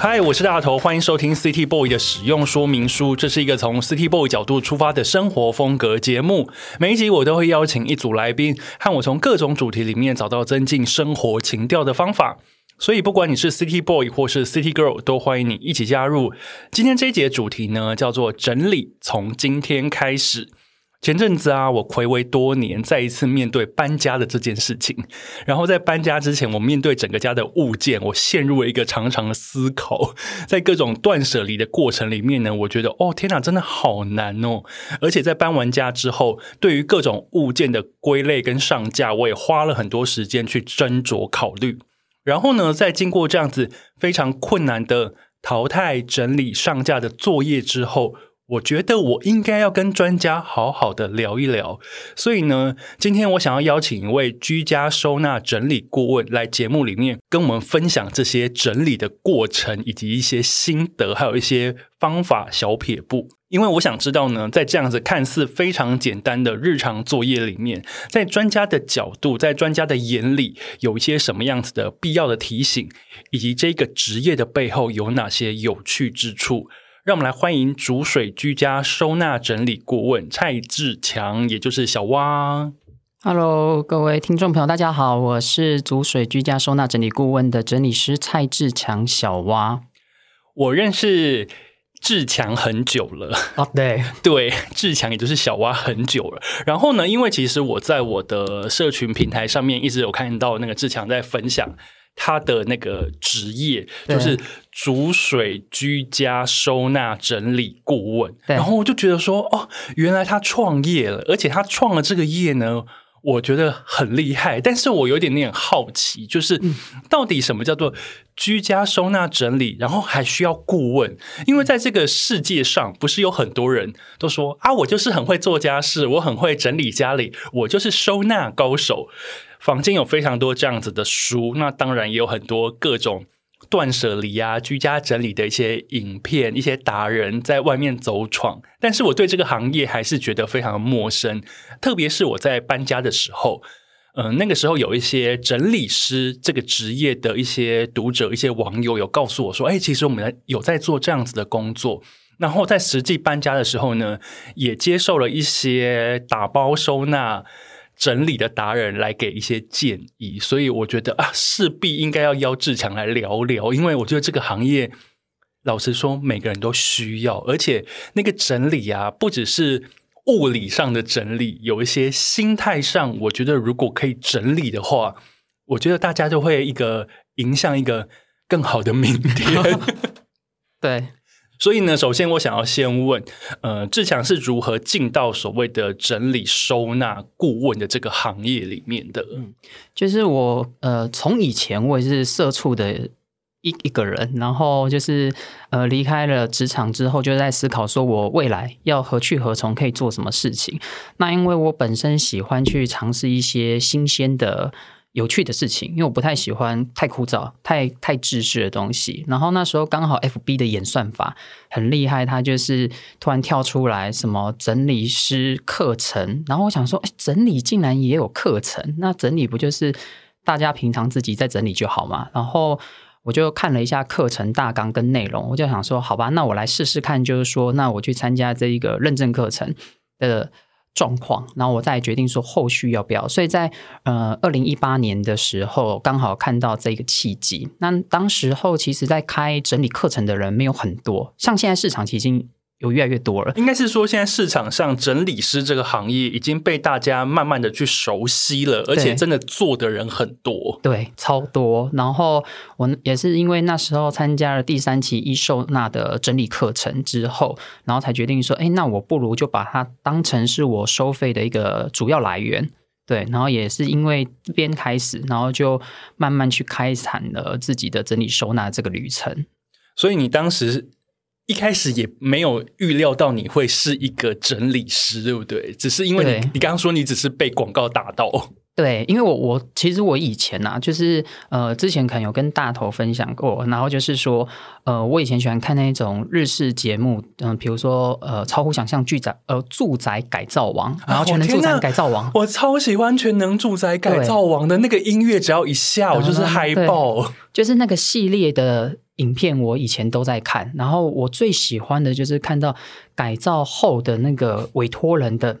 嗨，我是大头，欢迎收听 City Boy 的使用说明书。这是一个从 City Boy 角度出发的生活风格节目。每一集我都会邀请一组来宾，和我从各种主题里面找到增进生活情调的方法。所以，不管你是 City Boy 或是 City Girl，都欢迎你一起加入。今天这一节主题呢，叫做整理，从今天开始。前阵子啊，我睽违多年，再一次面对搬家的这件事情。然后在搬家之前，我面对整个家的物件，我陷入了一个长长的思考。在各种断舍离的过程里面呢，我觉得哦，天哪，真的好难哦！而且在搬完家之后，对于各种物件的归类跟上架，我也花了很多时间去斟酌考虑。然后呢，在经过这样子非常困难的淘汰、整理、上架的作业之后。我觉得我应该要跟专家好好的聊一聊，所以呢，今天我想要邀请一位居家收纳整理顾问来节目里面跟我们分享这些整理的过程，以及一些心得，还有一些方法小撇步。因为我想知道呢，在这样子看似非常简单的日常作业里面，在专家的角度，在专家的眼里，有一些什么样子的必要的提醒，以及这个职业的背后有哪些有趣之处。让我们来欢迎煮水居家收纳整理顾问蔡志强，也就是小蛙。Hello，各位听众朋友，大家好，我是煮水居家收纳整理顾问的整理师蔡志强，小蛙。我认识志强很久了啊，对 对，志强也就是小蛙很久了。然后呢，因为其实我在我的社群平台上面一直有看到那个志强在分享。他的那个职业就是煮水居家收纳整理顾问，然后我就觉得说，哦，原来他创业了，而且他创了这个业呢，我觉得很厉害。但是我有点点好奇，就是到底什么叫做居家收纳整理，然后还需要顾问？因为在这个世界上，不是有很多人都说啊，我就是很会做家事，我很会整理家里，我就是收纳高手。房间有非常多这样子的书，那当然也有很多各种断舍离啊、居家整理的一些影片，一些达人在外面走闯。但是我对这个行业还是觉得非常陌生，特别是我在搬家的时候，嗯、那个时候有一些整理师这个职业的一些读者、一些网友有告诉我说：“哎，其实我们有在做这样子的工作。”然后在实际搬家的时候呢，也接受了一些打包收纳。整理的达人来给一些建议，所以我觉得啊，势必应该要邀志强来聊聊，因为我觉得这个行业，老实说，每个人都需要，而且那个整理啊，不只是物理上的整理，有一些心态上，我觉得如果可以整理的话，我觉得大家就会一个迎向一个更好的明天。对。所以呢，首先我想要先问，呃，志强是如何进到所谓的整理收纳顾问的这个行业里面的？嗯，就是我呃，从以前我也是社畜的一一个人，然后就是呃，离开了职场之后，就在思考说我未来要何去何从，可以做什么事情。那因为我本身喜欢去尝试一些新鲜的。有趣的事情，因为我不太喜欢太枯燥、太太知识的东西。然后那时候刚好 FB 的演算法很厉害，它就是突然跳出来什么整理师课程，然后我想说，哎，整理竟然也有课程，那整理不就是大家平常自己在整理就好吗？然后我就看了一下课程大纲跟内容，我就想说，好吧，那我来试试看，就是说，那我去参加这一个认证课程的。状况，然后我再决定说后续要不要。所以在呃二零一八年的时候，刚好看到这个契机。那当时候其实，在开整理课程的人没有很多，像现在市场其实已经。有越来越多了，应该是说，现在市场上整理师这个行业已经被大家慢慢的去熟悉了，而且真的做的人很多，对，超多。然后我也是因为那时候参加了第三期易收纳的整理课程之后，然后才决定说，哎，那我不如就把它当成是我收费的一个主要来源，对。然后也是因为这边开始，然后就慢慢去开展了自己的整理收纳这个旅程。所以你当时。一开始也没有预料到你会是一个整理师，对不对？只是因为你你刚刚说你只是被广告打到，对，因为我我其实我以前啊，就是呃之前可能有跟大头分享过，然后就是说呃我以前喜欢看那种日式节目，嗯、呃，比如说呃超乎想象住宅呃住宅改造王，然后全能住宅改造王，啊、我，我超喜欢全能住宅改造王的那个音乐，只要一下我就是嗨爆，就是那个系列的。影片我以前都在看，然后我最喜欢的就是看到改造后的那个委托人的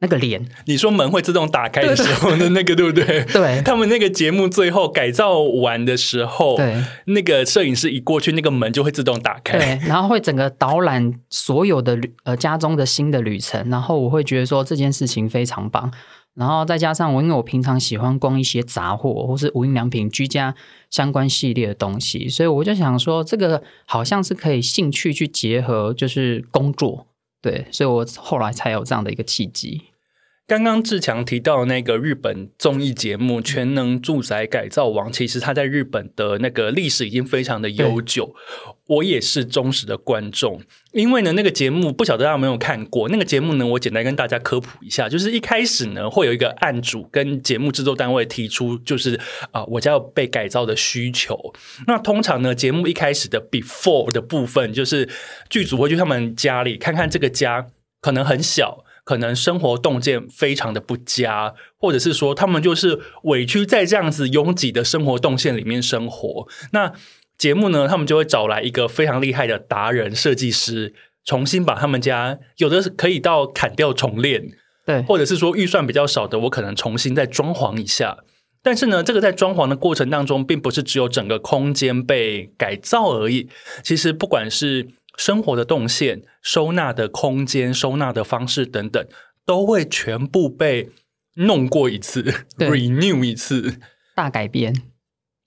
那个脸。你说门会自动打开的时候的那个，对不对？对，他们那个节目最后改造完的时候，对，那个摄影师一过去，那个门就会自动打开，对，然后会整个导览所有的旅呃家中的新的旅程，然后我会觉得说这件事情非常棒。然后再加上我，因为我平常喜欢逛一些杂货或是无印良品居家相关系列的东西，所以我就想说，这个好像是可以兴趣去结合，就是工作，对，所以我后来才有这样的一个契机。刚刚志强提到那个日本综艺节目《全能住宅改造王》，其实他在日本的那个历史已经非常的悠久。我也是忠实的观众，因为呢，那个节目不晓得大家有没有看过。那个节目呢，我简单跟大家科普一下，就是一开始呢，会有一个案主跟节目制作单位提出，就是啊、我家有被改造的需求。那通常呢，节目一开始的 before 的部分，就是剧组会去他们家里看看这个家可能很小。可能生活动线非常的不佳，或者是说他们就是委屈在这样子拥挤的生活动线里面生活。那节目呢，他们就会找来一个非常厉害的达人设计师，重新把他们家有的可以到砍掉重练，对，或者是说预算比较少的，我可能重新再装潢一下。但是呢，这个在装潢的过程当中，并不是只有整个空间被改造而已。其实不管是生活的动线、收纳的空间、收纳的方式等等，都会全部被弄过一次，renew 一次，大改变。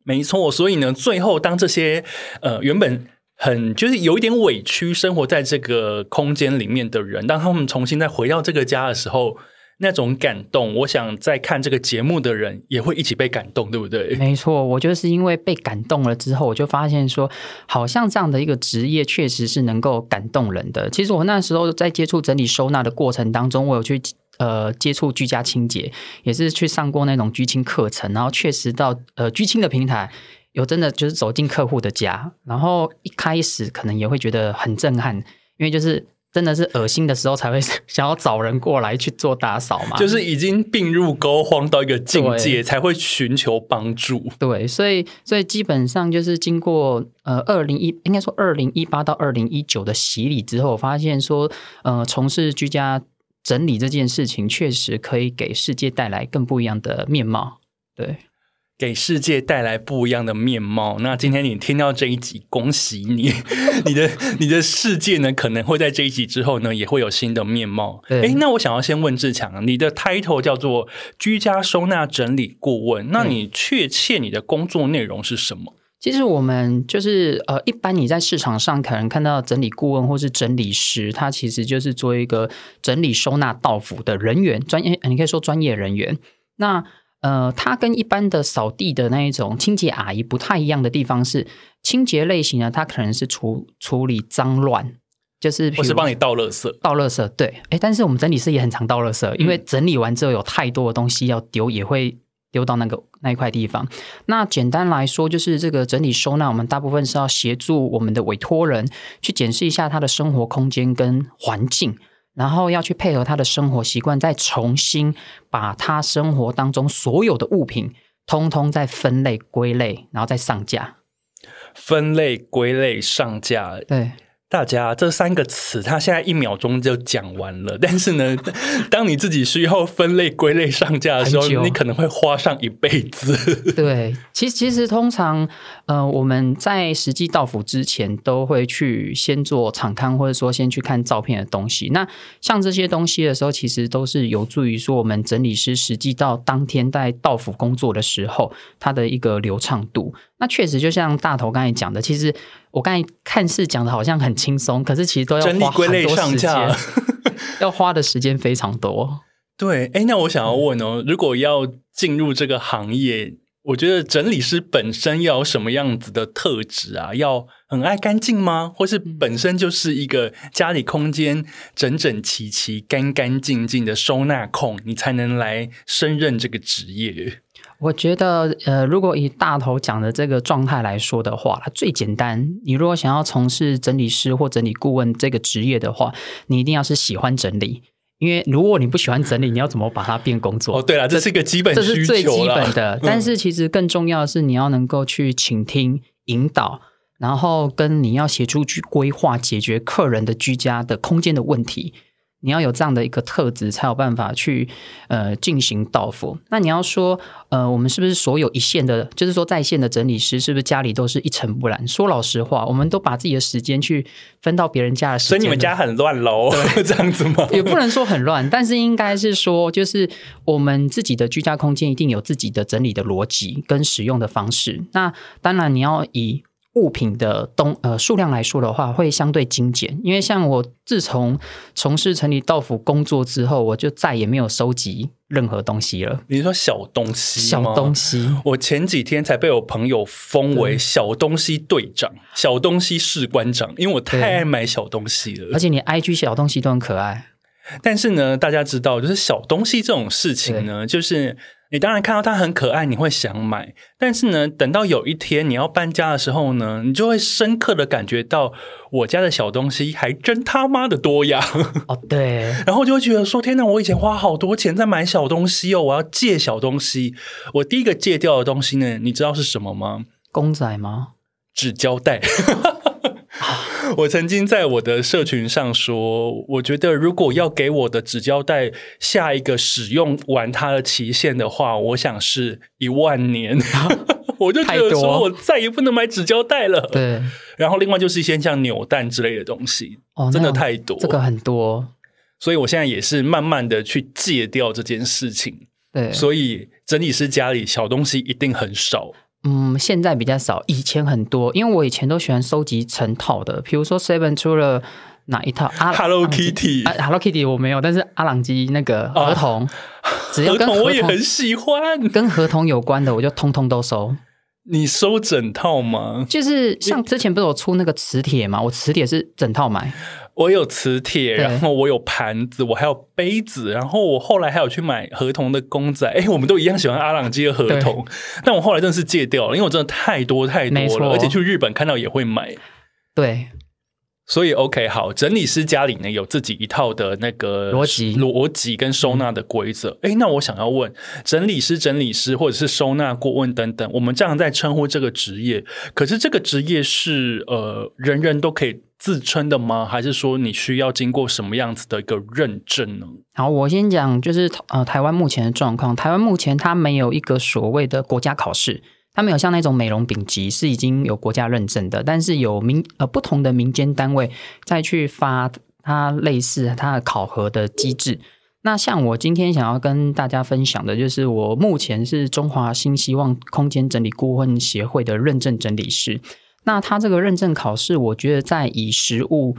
没错，所以呢，最后当这些呃原本很就是有一点委屈生活在这个空间里面的人，当他们重新再回到这个家的时候。那种感动，我想在看这个节目的人也会一起被感动，对不对？没错，我就是因为被感动了之后，我就发现说，好像这样的一个职业确实是能够感动人的。其实我那时候在接触整理收纳的过程当中，我有去呃接触居家清洁，也是去上过那种居清课程，然后确实到呃居清的平台有真的就是走进客户的家，然后一开始可能也会觉得很震撼，因为就是。真的是恶心的时候才会 想要找人过来去做打扫嘛？就是已经病入膏肓到一个境界，才会寻求帮助。对，所以所以基本上就是经过呃二零一应该说二零一八到二零一九的洗礼之后，我发现说呃从事居家整理这件事情，确实可以给世界带来更不一样的面貌。对。给世界带来不一样的面貌。那今天你听到这一集，恭喜你，你的你的世界呢，可能会在这一集之后呢，也会有新的面貌。哎，那我想要先问志强，你的 title 叫做居家收纳整理顾问，那你确切你的工作内容是什么？其实我们就是呃，一般你在市场上可能看到整理顾问或是整理师，他其实就是做一个整理收纳到府的人员，专业，你可以说专业人员。那呃，它跟一般的扫地的那一种清洁阿姨不太一样的地方是，清洁类型呢，它可能是处处理脏乱，就是我是帮你倒垃圾，倒垃圾，对，哎，但是我们整理师也很常倒垃圾，因为整理完之后有太多的东西要丢，也会丢到那个那一块地方。那简单来说，就是这个整理收纳，我们大部分是要协助我们的委托人去检视一下他的生活空间跟环境，然后要去配合他的生活习惯，再重新把他生活当中所有的物品，通通再分类归类，然后再上架。分类归类上架，对。大家这三个词，他现在一秒钟就讲完了。但是呢，当你自己需要分类归类上架的时候，你可能会花上一辈子。对，其实其实通常，呃，我们在实际到府之前，都会去先做场刊，或者说先去看照片的东西。那像这些东西的时候，其实都是有助于说我们整理师实际到当天在到府工作的时候，它的一个流畅度。那确实，就像大头刚才讲的，其实我刚才看似讲的好像很轻松，可是其实都要花很多时间，要花的时间非常多。对，哎，那我想要问哦，如果要进入这个行业，我觉得整理师本身要有什么样子的特质啊？要很爱干净吗？或是本身就是一个家里空间整整齐齐、干干净净的收纳控，你才能来升任这个职业？我觉得，呃，如果以大头讲的这个状态来说的话，最简单，你如果想要从事整理师或整理顾问这个职业的话，你一定要是喜欢整理。因为如果你不喜欢整理，你要怎么把它变工作？哦，对了，这是一个基本需求，这是最基本的。嗯。但是其实更重要的是，你要能够去倾听、引导，然后跟你要协助去规划、解决客人的居家的空间的问题。你要有这样的一个特质，才有办法去呃进行到佛。那你要说呃，我们是不是所有一线的，就是说在线的整理师，是不是家里都是一尘不染？说老实话，我们都把自己的时间去分到别人家的时间，所以你们家很乱喽？对，这样子吗？也不能说很乱，但是应该是说，就是我们自己的居家空间一定有自己的整理的逻辑跟使用的方式。那当然你要以。物品的东呃数量来说的话，会相对精简。因为像我自从从事城里道府工作之后，我就再也没有收集任何东西了。你说小东西？小东西。我前几天才被我朋友封为小东西队长、小东西士官长，因为我太爱买小东西了。而且你 IG 小东西都很可爱。但是呢，大家知道，就是小东西这种事情呢，就是。你当然看到它很可爱，你会想买。但是呢，等到有一天你要搬家的时候呢，你就会深刻的感觉到，我家的小东西还真他妈的多呀！哦，对。然后就会觉得说：天哪，我以前花好多钱在买小东西哦，我要戒小东西。我第一个戒掉的东西呢，你知道是什么吗？公仔吗？纸胶带。我曾经在我的社群上说，我觉得如果要给我的纸胶带下一个使用完它的期限的话，我想是一万年。我就觉得说我再也不能买纸胶带了。对。然后另外就是一些像扭蛋之类的东西，哦，真的太多，这个很多。所以我现在也是慢慢的去戒掉这件事情。对。所以整理师家里小东西一定很少。嗯，现在比较少，以前很多，因为我以前都喜欢收集成套的，比如说 Seven 出了哪一套啊？Hello Kitty，Hello Kitty 我没有，但是阿朗基那个合同，啊、只要跟我也很喜欢，跟合同有关的我就通通都收。你收整套吗？就是像之前不是有出那个磁铁嘛？我磁铁是整套买。我有磁铁，然后我有盘子，我还有杯子，然后我后来还有去买合同的公仔。哎，我们都一样喜欢阿朗基的合同，但我后来真的是戒掉了，因为我真的太多太多了，而且去日本看到也会买。对，所以 OK 好，整理师家里呢有自己一套的那个逻辑、逻辑跟收纳的规则。哎、嗯，那我想要问，整理师、整理师或者是收纳顾问等等，我们这样在称呼这个职业，可是这个职业是呃人人都可以。自称的吗？还是说你需要经过什么样子的一个认证呢？好，我先讲，就是呃，台湾目前的状况。台湾目前它没有一个所谓的国家考试，它没有像那种美容丙级是已经有国家认证的，但是有民呃不同的民间单位再去发它类似它的考核的机制。那像我今天想要跟大家分享的，就是我目前是中华新希望空间整理顾问协会的认证整理师。那他这个认证考试，我觉得在以实务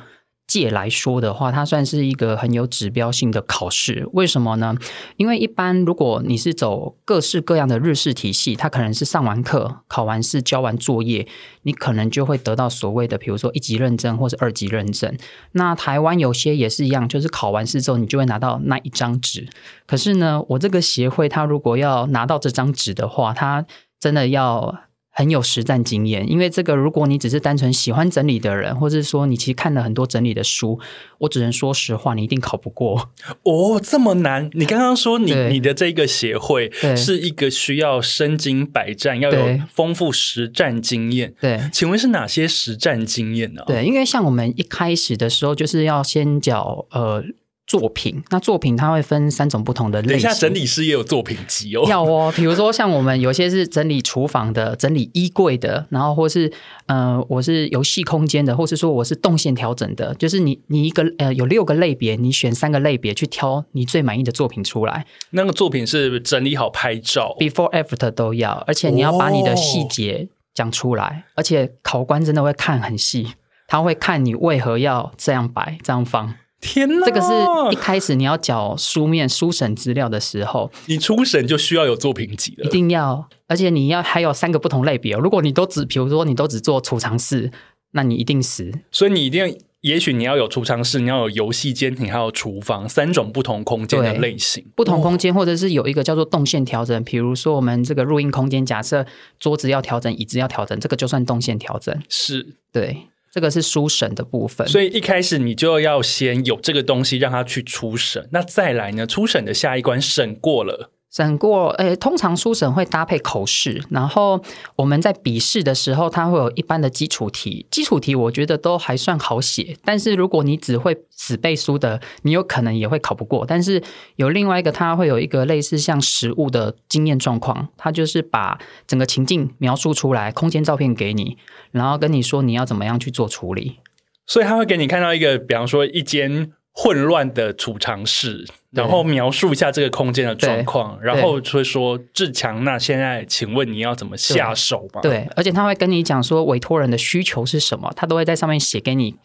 界来说的话，它算是一个很有指标性的考试。为什么呢？因为一般如果你是走各式各样的日式体系，它可能是上完课、考完试、交完作业，你可能就会得到所谓的，比如说一级认证或者二级认证。那台湾有些也是一样，就是考完试之后，你就会拿到那一张纸。可是呢，我这个协会，它如果要拿到这张纸的话，它真的要。很有实战经验，因为这个，如果你只是单纯喜欢整理的人，或者说你其实看了很多整理的书，我只能说实话，你一定考不过。哦，这么难？你刚刚说你你的这个协会是一个需要身经百战，要有丰富实战经验。对，请问是哪些实战经验呢？对，因为像我们一开始的时候，就是要先缴呃。作品，那作品它会分三种不同的类型。等一下，整理师也有作品集哦。要哦，比如说像我们有些是整理厨房的，整理衣柜的，然后或是呃，我是游戏空间的，或是说我是动线调整的。就是你你一个呃有六个类别，你选三个类别去挑你最满意的作品出来。那个作品是整理好拍照，before after 都要，而且你要把你的细节讲出来，哦，而且考官真的会看很细，他会看你为何要这样摆这样放。天哪！这个是一开始你要缴书面书审资料的时候，你初审就需要有作品集了，一定要，而且你要还有三个不同类别哦。如果你都只，比如说你都只做储藏室，那你一定死。所以你一定，也许你要有储藏室，你要有游戏间，你还有厨房，三种不同空间的类型，不同空间，或者是有一个叫做动线调整。比如说我们这个录音空间，假设桌子要调整，椅子要调整，这个就算动线调整。是，对。这个是书审的部分，所以一开始你就要先有这个东西，让他去初审。那再来呢？初审的下一关审过了。审过，诶，通常书审会搭配口试，然后我们在笔试的时候，它会有一般的基础题，基础题我觉得都还算好写。但是如果你只会死背书的，你有可能也会考不过。但是有另外一个，它会有一个类似像实物的经验状况，它就是把整个情境描述出来，空间照片给你，然后跟你说你要怎么样去做处理。所以他会给你看到一个，比方说一间。混乱的储藏室，然后描述一下这个空间的状况，然后会说志强，那现在请问你要怎么下手吧？对，而且他会跟你讲说委托人的需求是什么，他都会在上面写给你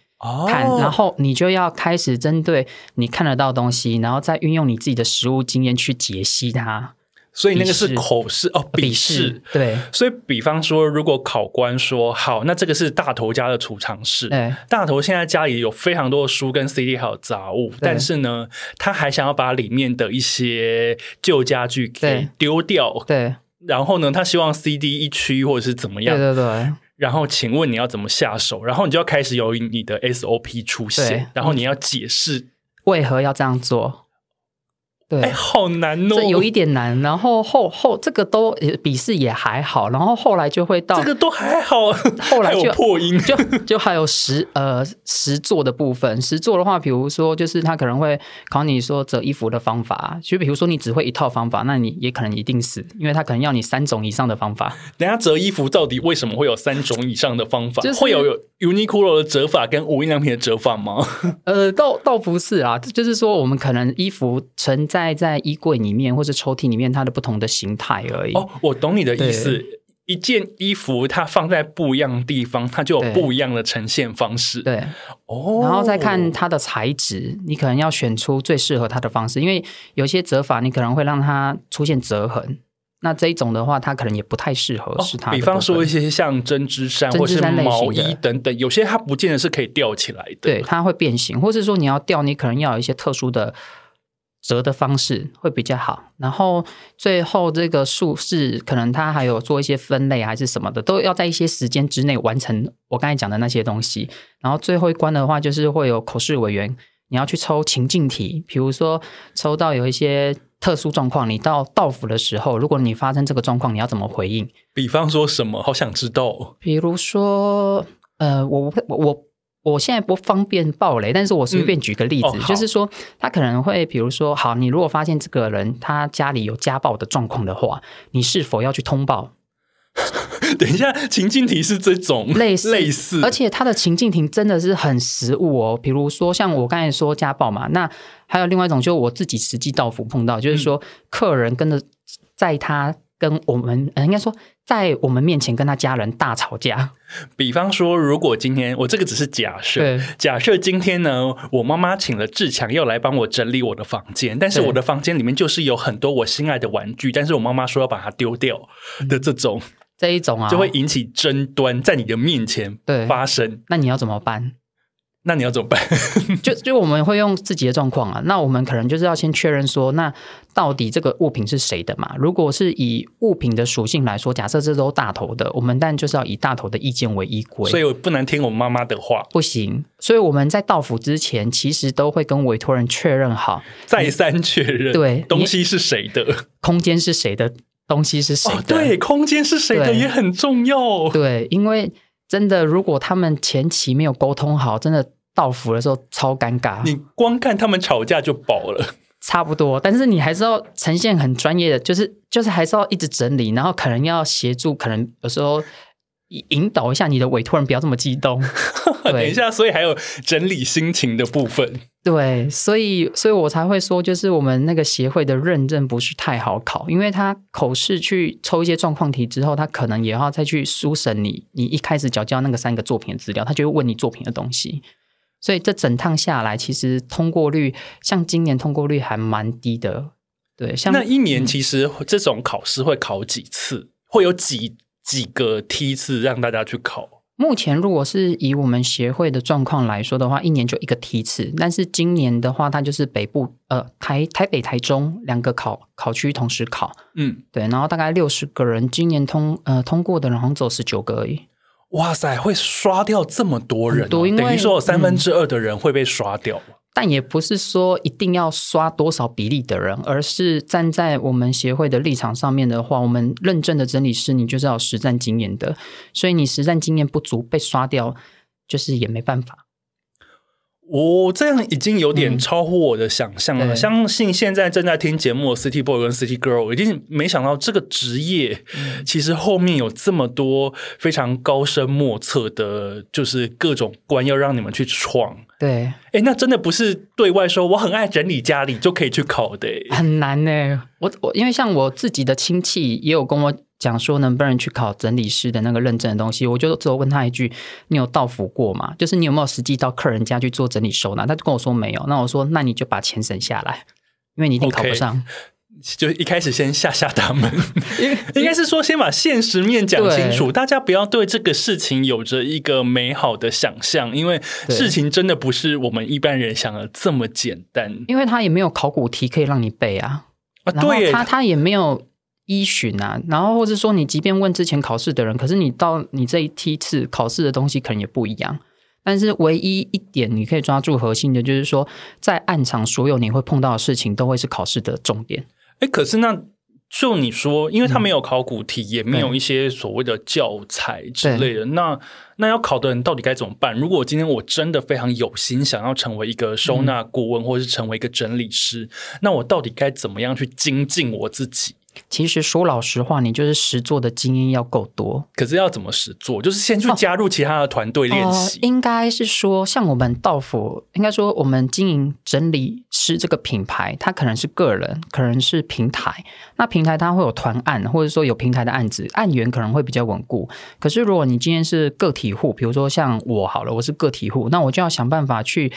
看，哦、然后你就要开始针对你看得到的东西，然后再运用你自己的实物经验去解析它。所以那个是口试哦，笔试对。所以比方说，如果考官说好，那这个是大头家的储藏室。对，大头现在家里有非常多的书跟 CD 还有杂物，但是呢，他还想要把里面的一些旧家具给丢掉。对。然后呢，他希望 CD 一区或者是怎么样？对对对。然后请问你要怎么下手？然后你就要开始有你的 SOP 出现，然后你要解释为何要这样做。对，哎，好难哦，这有一点难。然后后后这个都笔试也还好，然后后来就会到这个都还好，后来就破音，就就还有实呃实做的部分。实做的话，比如说就是他可能会考你说折衣服的方法，就比如说你只会一套方法，那你也可能一定死，因为他可能要你三种以上的方法。等下折衣服到底为什么会有三种以上的方法？就是会有 Uniqlo 的折法跟无印良品的折法吗？呃，倒倒不是啊，就是说我们可能衣服存在。在在衣柜里面或者抽屉里面，它的不同的形态而已。哦，我懂你的意思。一件衣服它放在不一样的地方，它就有不一样的呈现方式。对，哦，然后再看它的材质，你可能要选出最适合它的方式，因为有些折法你可能会让它出现折痕。那这一种的话，它可能也不太适合是它、哦。比方说一些像针织衫或是毛衣等等，有些它不见得是可以吊起来的，对，它会变形，或是说你要吊，你可能要有一些特殊的。折的方式会比较好，然后最后这个术式可能它还有做一些分类还是什么的，都要在一些时间之内完成我刚才讲的那些东西。然后最后一关的话，就是会有口试委员，你要去抽情境题，比如说抽到有一些特殊状况，你到到府的时候，如果你发生这个状况，你要怎么回应？比方说什么？好想知道。比如说，呃，我我我。我现在不方便爆雷，但是我随便举个例子，嗯哦、就是说他可能会，比如说，好，你如果发现这个人他家里有家暴的状况的话，你是否要去通报？等一下，情境题是这种类似类似，而且他的情境题真的是很实物哦。比如说，像我刚才说家暴嘛，那还有另外一种，就是我自己实际到府碰到，就是说客人跟着在他跟我们，应该说在我们面前跟他家人大吵架。比方说，如果今天我这个只是假设，假设今天呢，我妈妈请了志强要来帮我整理我的房间，但是我的房间里面就是有很多我心爱的玩具，但是我妈妈说要把它丢掉的这种，这一种啊，就会引起争端，在你的面前发生。那你要怎么办？那你要怎么办？就就我们会用自己的状况啊，那我们可能就是要先确认说，那到底这个物品是谁的嘛？如果是以物品的属性来说，假设这都大头的，我们但就是要以大头的意见为依归。所以我不能听我妈妈的话，不行。所以我们在到府之前，其实都会跟委托人确认好，再三确认，对，东西是谁的，空间是谁的，东西是谁的，哦、对，空间是谁的也很重要。对，因为真的，如果他们前期没有沟通好，真的。到府的时候超尴尬，你光看他们吵架就饱了，差不多。但是你还是要呈现很专业的，就是就是还是要一直整理，然后可能要协助，可能有时候引导一下你的委托人，不要这么激动。等一下，所以还有整理心情的部分。对，所以所以我才会说，就是我们那个协会的认证不是太好考，因为他口试去抽一些状况题之后，他可能也要再去书审你，你一开始缴交那个三个作品的资料，他就会问你作品的东西。所以这整趟下来，其实通过率像今年通过率还蛮低的，对。像那一年其实这种考试会考几次？嗯、会有几几个梯次让大家去考？目前如果是以我们协会的状况来说的话，一年就一个梯次。但是今年的话，它就是北部呃台台北台中两个考考区同时考，嗯，对。然后大概六十个人，今年通呃通过的人好像只有十九个而已。哇塞，会刷掉这么多人，哦，等于说有三分之二的人会被刷掉。嗯，但也不是说一定要刷多少比例的人，而是站在我们协会的立场上面的话，我们认证的整理师，你就是要实战经验的，所以你实战经验不足被刷掉，就是也没办法。我、哦、这样已经有点超乎我的想象了。嗯、相信现在正在听节目的 City Boy 跟 City Girl 已经没想到这个职业其实后面有这么多非常高深莫测的，就是各种关要让你们去闯。对，哎，那真的不是对外说我很爱整理家里就可以去考的，很难呢。我我因为像我自己的亲戚也有跟我。讲说能不能去考整理师的那个认证的东西，我就只有问他一句：“你有到府过吗？就是你有没有实际到客人家去做整理收纳？”他就跟我说没有。那我说：“那你就把钱省下来，因为你一定考不上。Okay. 就一开始先吓吓他们，应该是说先把现实面讲清楚，大家不要对这个事情有着一个美好的想象，因为事情真的不是我们一般人想的这么简单。因为他也没有考古题可以让你背啊，啊，对，他他也没有。依循啊，然后或者说你即便问之前考试的人，可是你到你这一梯次考试的东西可能也不一样。但是唯一一点你可以抓住核心的，就是说在暗场所有你会碰到的事情，都会是考试的重点。哎，可是那就你说，因为他没有考古题，嗯、也没有一些所谓的教材之类的，那那要考的人到底该怎么办？如果今天我真的非常有心想要成为一个收纳顾问，嗯、或者是成为一个整理师，那我到底该怎么样去精进我自己？其实说老实话，你就是实做的经验要够多。可是要怎么实做？就是先去加入其他的团队练习。哦呃、应该是说，像我们道府，应该说我们经营整理师这个品牌，它可能是个人，可能是平台。那平台它会有团案，或者说有平台的案子，案源可能会比较稳固。可是如果你今天是个体户，比如说像我好了，我是个体户，那我就要想办法去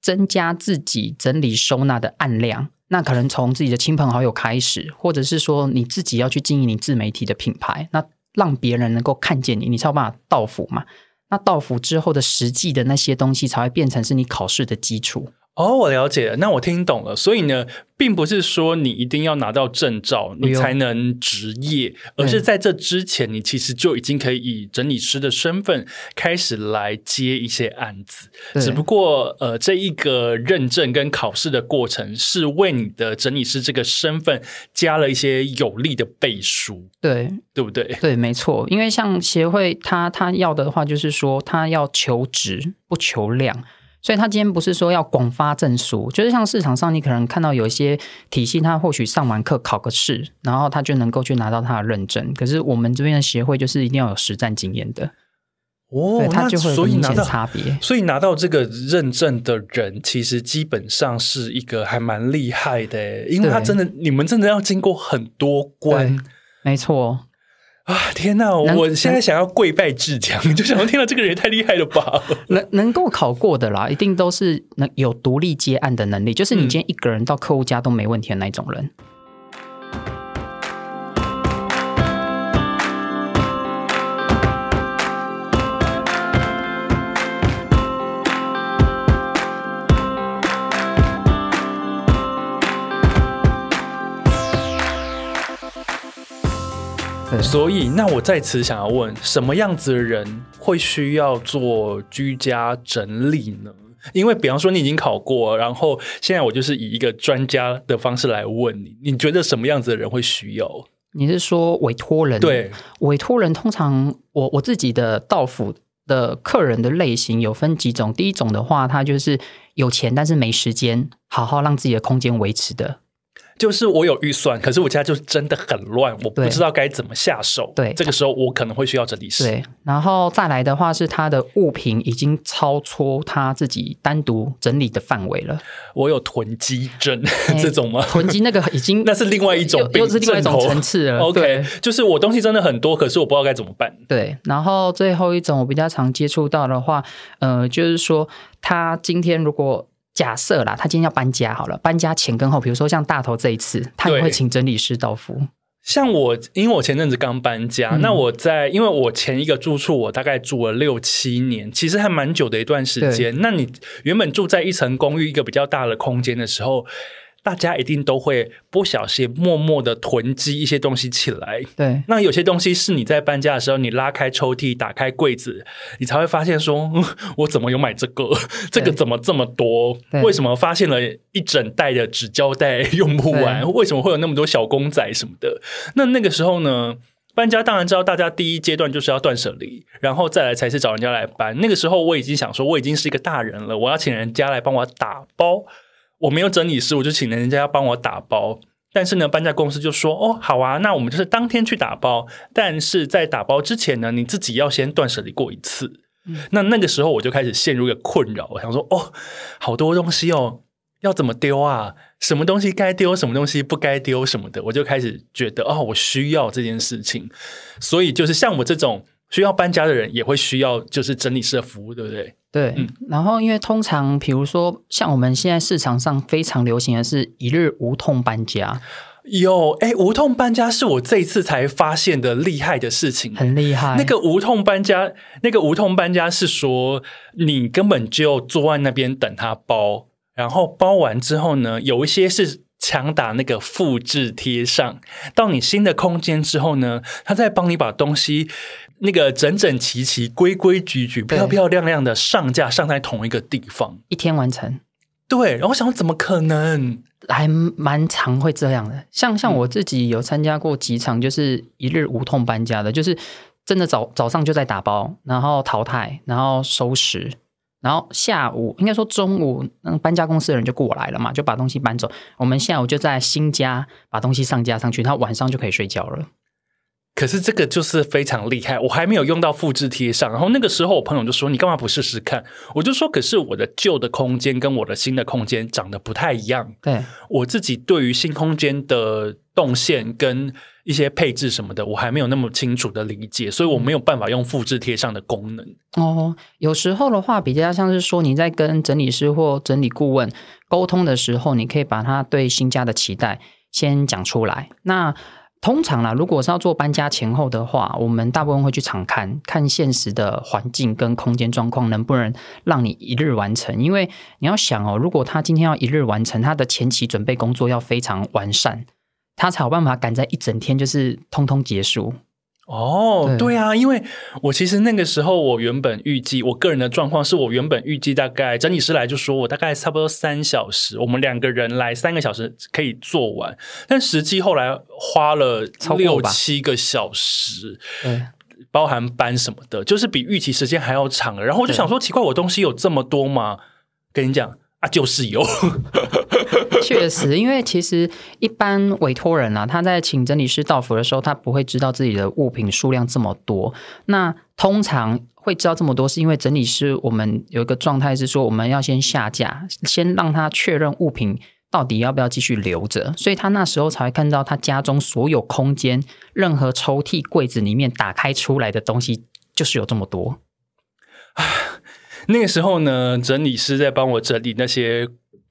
增加自己整理收纳的案量。那可能从自己的亲朋好友开始，或者是说你自己要去经营你自媒体的品牌，那让别人能够看见你，你才有办法到府嘛。那到府之后的实际的那些东西，才会变成是你考试的基础。哦，我了解了，那我听懂了。所以呢，并不是说你一定要拿到证照，你才能执业，而是在这之前，你其实就已经可以以整理师的身份开始来接一些案子。只不过，呃，这一个认证跟考试的过程，是为你的整理师这个身份加了一些有力的背书。对，对不对？对，没错。因为像协会，他他要的话，就是说他要求职不求量。所以他今天不是说要广发证书，就是像市场上你可能看到有一些体系，他或许上完课考个试，然后他就能够去拿到他的认证。可是我们这边的协会就是一定要有实战经验的哦，他就会有明显差别。所以拿到这个认证的人，其实基本上是一个还蛮厉害的，因为他真的，你们真的要经过很多关，没错。啊！天哪，我现在想要跪拜志强，就想要天哪，这个人也太厉害了吧！能能够考过的啦，一定都是能有独立接案的能力，就是你今天一个人到客户家都没问题的那种人。所以，那我在此想要问，什么样子的人会需要做居家整理呢？因为，比方说你已经考过，然后现在我就是以一个专家的方式来问你，你觉得什么样子的人会需要？你是说委托人？对，委托人通常我我自己的到府的客人的类型有分几种，第一种的话，他就是有钱但是没时间好好让自己的空间维持的。就是我有预算，可是我家就是真的很乱，我不知道该怎么下手。对，这个时候我可能会需要整理师。对，然后再来的话是他的物品已经超出他自己单独整理的范围了。我有囤积症这种吗？囤积那个 已经那是另外一种病，又是另外一种层次了。OK，就是我东西真的很多，可是我不知道该怎么办。对，然后最后一种我比较常接触到的话，呃，就是说他今天如果。假设啦，他今天要搬家好了，搬家前跟后，比如说像大头这一次，他也会请整理师到府。像我，因为我前阵子刚搬家，嗯、那我在，因为我前一个住处我大概住了六七年，其实还蛮久的一段时间。那你原本住在一层公寓一个比较大的空间的时候。大家一定都会不小心默默的囤积一些东西起来。对，那有些东西是你在搬家的时候，你拉开抽屉、打开柜子，你才会发现说，我怎么有买这个？这个怎么这么多？为什么发现了一整袋的纸胶带用不完？为什么会有那么多小公仔什么的？那那个时候呢，搬家当然知道，大家第一阶段就是要断舍离，然后再来才是找人家来搬。那个时候我已经想说，我已经是一个大人了，我要请人家来帮我打包。我没有整理师，我就请人家要帮我打包。但是呢，搬家公司就说：“哦，好啊，那我们就是当天去打包。但是在打包之前呢，你自己要先断舍离过一次。嗯”那那个时候我就开始陷入一个困扰，我想说：“哦，好多东西哦，要怎么丢啊？什么东西该丢，什么东西不该丢什么的。”我就开始觉得：“哦，我需要这件事情。”所以就是像我这种。需要搬家的人也会需要，就是整理师的服务，对不对？对，嗯、然后因为通常，比如说像我们现在市场上非常流行的是一日无痛搬家。有，哎，无痛搬家是我这一次才发现的厉害的事情，很厉害。那个无痛搬家，那个无痛搬家是说，你根本就坐在那边等他包，然后包完之后呢，有一些是。强打那个复制贴上到你新的空间之后呢，他再帮你把东西那个整整齐齐、规规矩矩、漂漂亮亮的上架上在同一个地方，一天完成。对，然后我想怎么可能？还蛮常会这样的。像像我自己有参加过几场，就是一日无痛搬家的，就是真的早早上就在打包，然后淘汰，然后收拾。然后下午应该说中午，那搬家公司的人就过来了嘛，就把东西搬走。我们下午就在新家把东西上架上去，他晚上就可以睡觉了。可是这个就是非常厉害，我还没有用到复制贴上。然后那个时候我朋友就说：“你干嘛不试试看？”我就说：“可是我的旧的空间跟我的新的空间长得不太一样。”对，我自己对于新空间的动线跟一些配置什么的，我还没有那么清楚的理解，所以我没有办法用复制贴上的功能。哦，有时候的话，比较像是说你在跟整理师或整理顾问沟通的时候，你可以把他对新家的期待先讲出来。那通常啦，如果是要做搬家前后的话，我们大部分会去场看，看现实的环境跟空间状况能不能让你一日完成。因为你要想哦，如果他今天要一日完成，他的前期准备工作要非常完善，他才有办法赶在一整天就是通通结束。哦，对，对啊，因为我其实那个时候，我原本预计我个人的状况是我原本预计大概整理师来就说我大概差不多三小时，我们两个人来三个小时可以做完，但实际后来花了六七个小时，对，包含班什么的，就是比预期时间还要长了。然后我就想说，奇怪，我东西有这么多吗？跟你讲啊，就是有。确实，因为其实一般委托人啊，他在请整理师到府的时候，他不会知道自己的物品数量这么多。那通常会知道这么多，是因为整理师我们有一个状态是说，我们要先下架，先让他确认物品到底要不要继续留着，所以他那时候才会看到他家中所有空间，任何抽屉、柜子里面打开出来的东西就是有这么多。那个时候呢，整理师在帮我整理那些。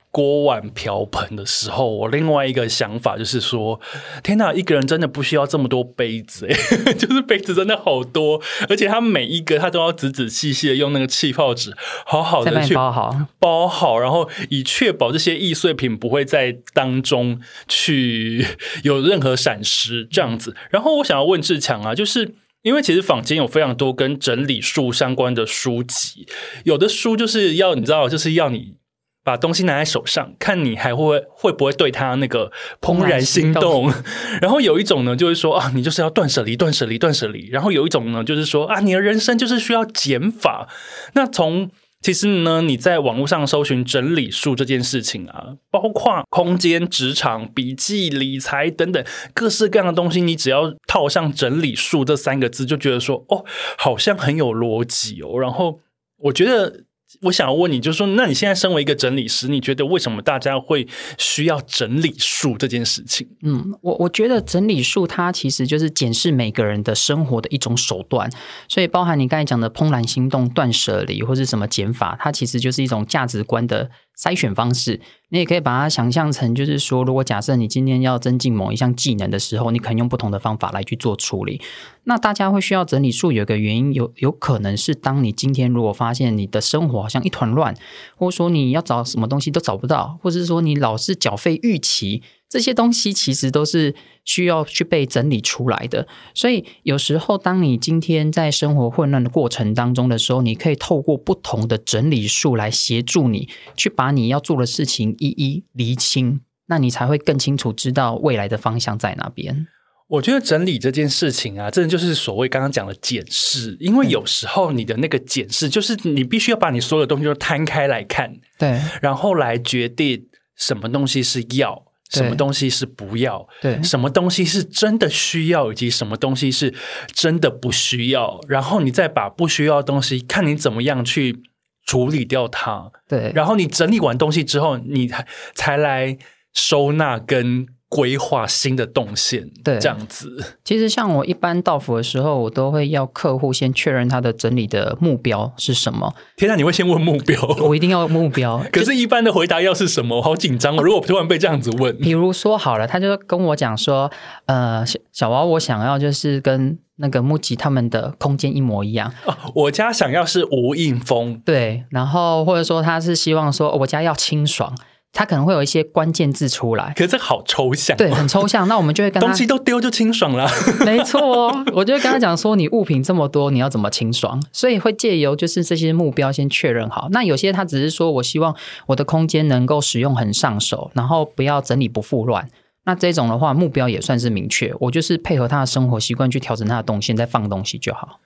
锅碗瓢盆的时候，我另外一个想法就是说：天哪，一个人真的不需要这么多杯子诶，就是杯子真的好多，而且他每一个他都要仔仔细细的用那个气泡纸好好的去包好，包好，然后以确保这些易碎品不会在当中去有任何闪失这样子。然后我想要问志强啊，就是因为其实坊间有非常多跟整理术相关的书籍，有的书就是要你知道，就是要你。把东西拿在手上，看你还会会不会对他那个怦然心动。然后有一种呢，就是说啊，你就是要断舍离，断舍离，断舍离。然后有一种呢，就是说啊，你的人生就是需要减法。那从其实呢，你在网络上搜寻整理术这件事情啊，包括空间、职场、笔记、理财等等各式各样的东西，你只要套上整理术这三个字，就觉得说哦，好像很有逻辑哦。然后我觉得。我想问你，就是说，那你现在身为一个整理师，你觉得为什么大家会需要整理术这件事情？嗯，我我觉得整理术它其实就是检视每个人的生活的一种手段，所以包含你刚才讲的怦然心动、断舍离或是什么减法，它其实就是一种价值观的。筛选方式，你也可以把它想象成，就是说，如果假设你今天要增进某一项技能的时候，你可能用不同的方法来去做处理。那大家会需要整理数，有一个原因，有有可能是，当你今天如果发现你的生活好像一团乱，或者说你要找什么东西都找不到，或者是说你老是缴费逾期。这些东西其实都是需要去被整理出来的，所以有时候当你今天在生活混乱的过程当中的时候，你可以透过不同的整理术来协助你去把你要做的事情一一厘清，那你才会更清楚知道未来的方向在哪边。我觉得整理这件事情啊，真的就是所谓刚刚讲的检视，因为有时候你的那个检视就是你必须要把你所有的东西都摊开来看，对，然后来决定什么东西是要。什么东西是不要？对，什么东西是真的需要，以及什么东西是真的不需要？然后你再把不需要的东西，看你怎么样去处理掉它。对，然后你整理完东西之后，你才才来收纳跟。规划新的动线，对，这样子。其实像我一般到府的时候，我都会要客户先确认他的整理的目标是什么。天哪，你会先问目标？我一定要目标。可是，一般的回答要是什么？我好紧张哦！如果突然被这样子问，比如说好了，他就跟我讲说，呃，小小娃，我想要就是跟那个木吉他们的空间一模一样。哦，我家想要是无印风，对。然后或者说他是希望说我家要清爽。他可能会有一些关键字出来，可是这好抽象，对，很抽象。那我们就会跟他东西都丢就清爽了，没错哦。我就会跟他讲说，你物品这么多，你要怎么清爽？所以会借由就是这些目标先确认好。那有些他只是说我希望我的空间能够使用很上手，然后不要整理不复乱。那这种的话，目标也算是明确。我就是配合他的生活习惯去调整他的动线，再放东西就好。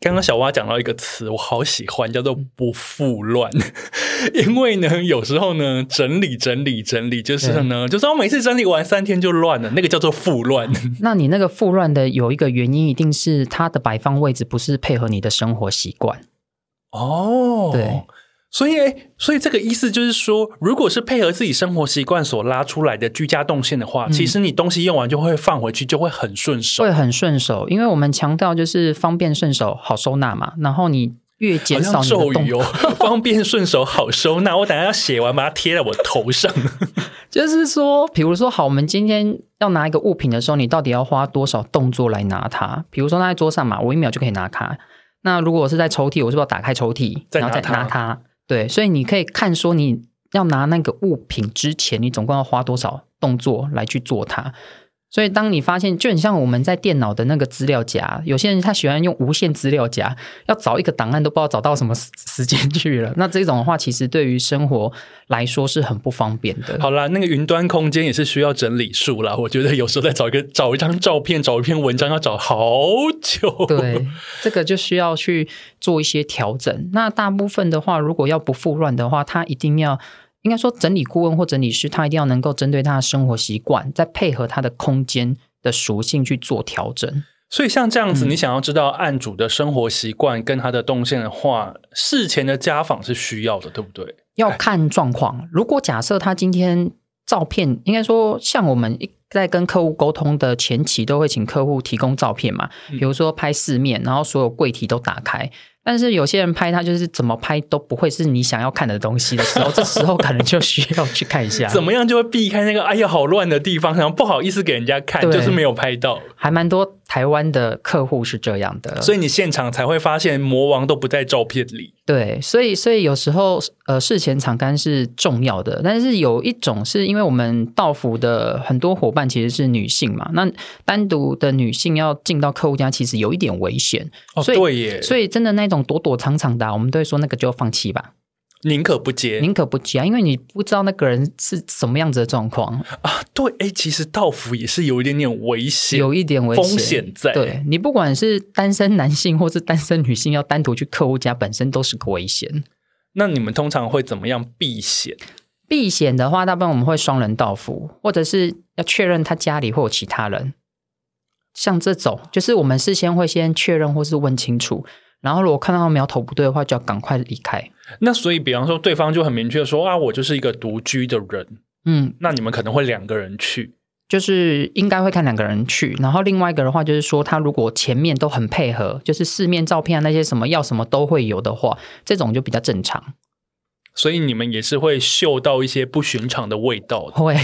刚刚小蛙讲到一个词，我好喜欢，叫做“不复乱”。因为呢，有时候呢，整理、整理、整理，就是呢，就是我每次整理完三天就乱了，那个叫做复乱。那你那个复乱的有一个原因，一定是它的摆放位置不是配合你的生活习惯。哦，对。所以，所以这个意思就是说，如果是配合自己生活习惯所拉出来的居家动线的话，嗯，其实你东西用完就会放回去，就会很顺手，会很顺手。因为我们强调就是方便顺手、好收纳嘛。然后你越减少你的动，咒语哦，方便顺手、好收纳。我等下要写完，把它贴在我头上。就是说，比如说，好，我们今天要拿一个物品的时候，你到底要花多少动作来拿它？比如说，拿在桌上嘛，我一秒就可以拿它。那如果我是在抽屉，我是不是要打开抽屉，然后再拿它？对，所以你可以看说，你要拿那个物品之前，你总共要花多少动作来去做它。所以，当你发现，就很像我们在电脑的那个资料夹，有些人他喜欢用无限资料夹，要找一个档案都不知道找到什么时 间去了。那这种的话，其实对于生活来说是很不方便的。好啦，那个云端空间也是需要整理数啦。我觉得有时候在找一个找一张照片，找一篇文章要找好久。对，这个就需要去做一些调整。那大部分的话，如果要不复乱的话，它一定要。应该说，整理顾问或整理师，他一定要能够针对他的生活习惯，再配合他的空间的属性去做调整。所以，像这样子，你想要知道案主的生活习惯跟他的动线的话，嗯、事前的家访是需要的，对不对？要看状况。如果假设他今天照片，应该说像我们在跟客户沟通的前期，都会请客户提供照片嘛，比如说拍四面，然后所有柜体都打开。但是有些人拍他就是怎么拍都不会是你想要看的东西的时候，这时候可能就需要去看一下，怎么样就会避开那个哎呀好乱的地方，然后不好意思给人家看，就是没有拍到，还蛮多台湾的客户是这样的，所以你现场才会发现魔王都不在照片里。对，所以所以有时候呃事前场勘是重要的，但是有一种是因为我们道服的很多伙伴其实是女性嘛，那单独的女性要进到客户家其实有一点危险，哦，对耶，所以真的那种躲躲藏藏的啊，我们都会说那个就放弃吧。宁可不接，宁可不接啊，因为你不知道那个人是什么样子的状况啊。对，哎，其实到府也是有一点点危险，有一点危险风险在。对，你不管是单身男性或是单身女性，要单独去客户家，本身都是个危险。那你们通常会怎么样避险？避险的话，大部分我们会双人到府，或者是要确认他家里会有其他人。像这种，就是我们事先会先确认或是问清楚。然后，如果看到苗头不对的话，就要赶快离开。那所以，比方说，对方就很明确说啊，我就是一个独居的人。嗯，那你们可能会两个人去，就是应该会看两个人去。然后另外一个的话，就是说他如果前面都很配合，就是四面照片啊那些什么要什么都会有的话，这种就比较正常。所以你们也是会嗅到一些不寻常的味道的，会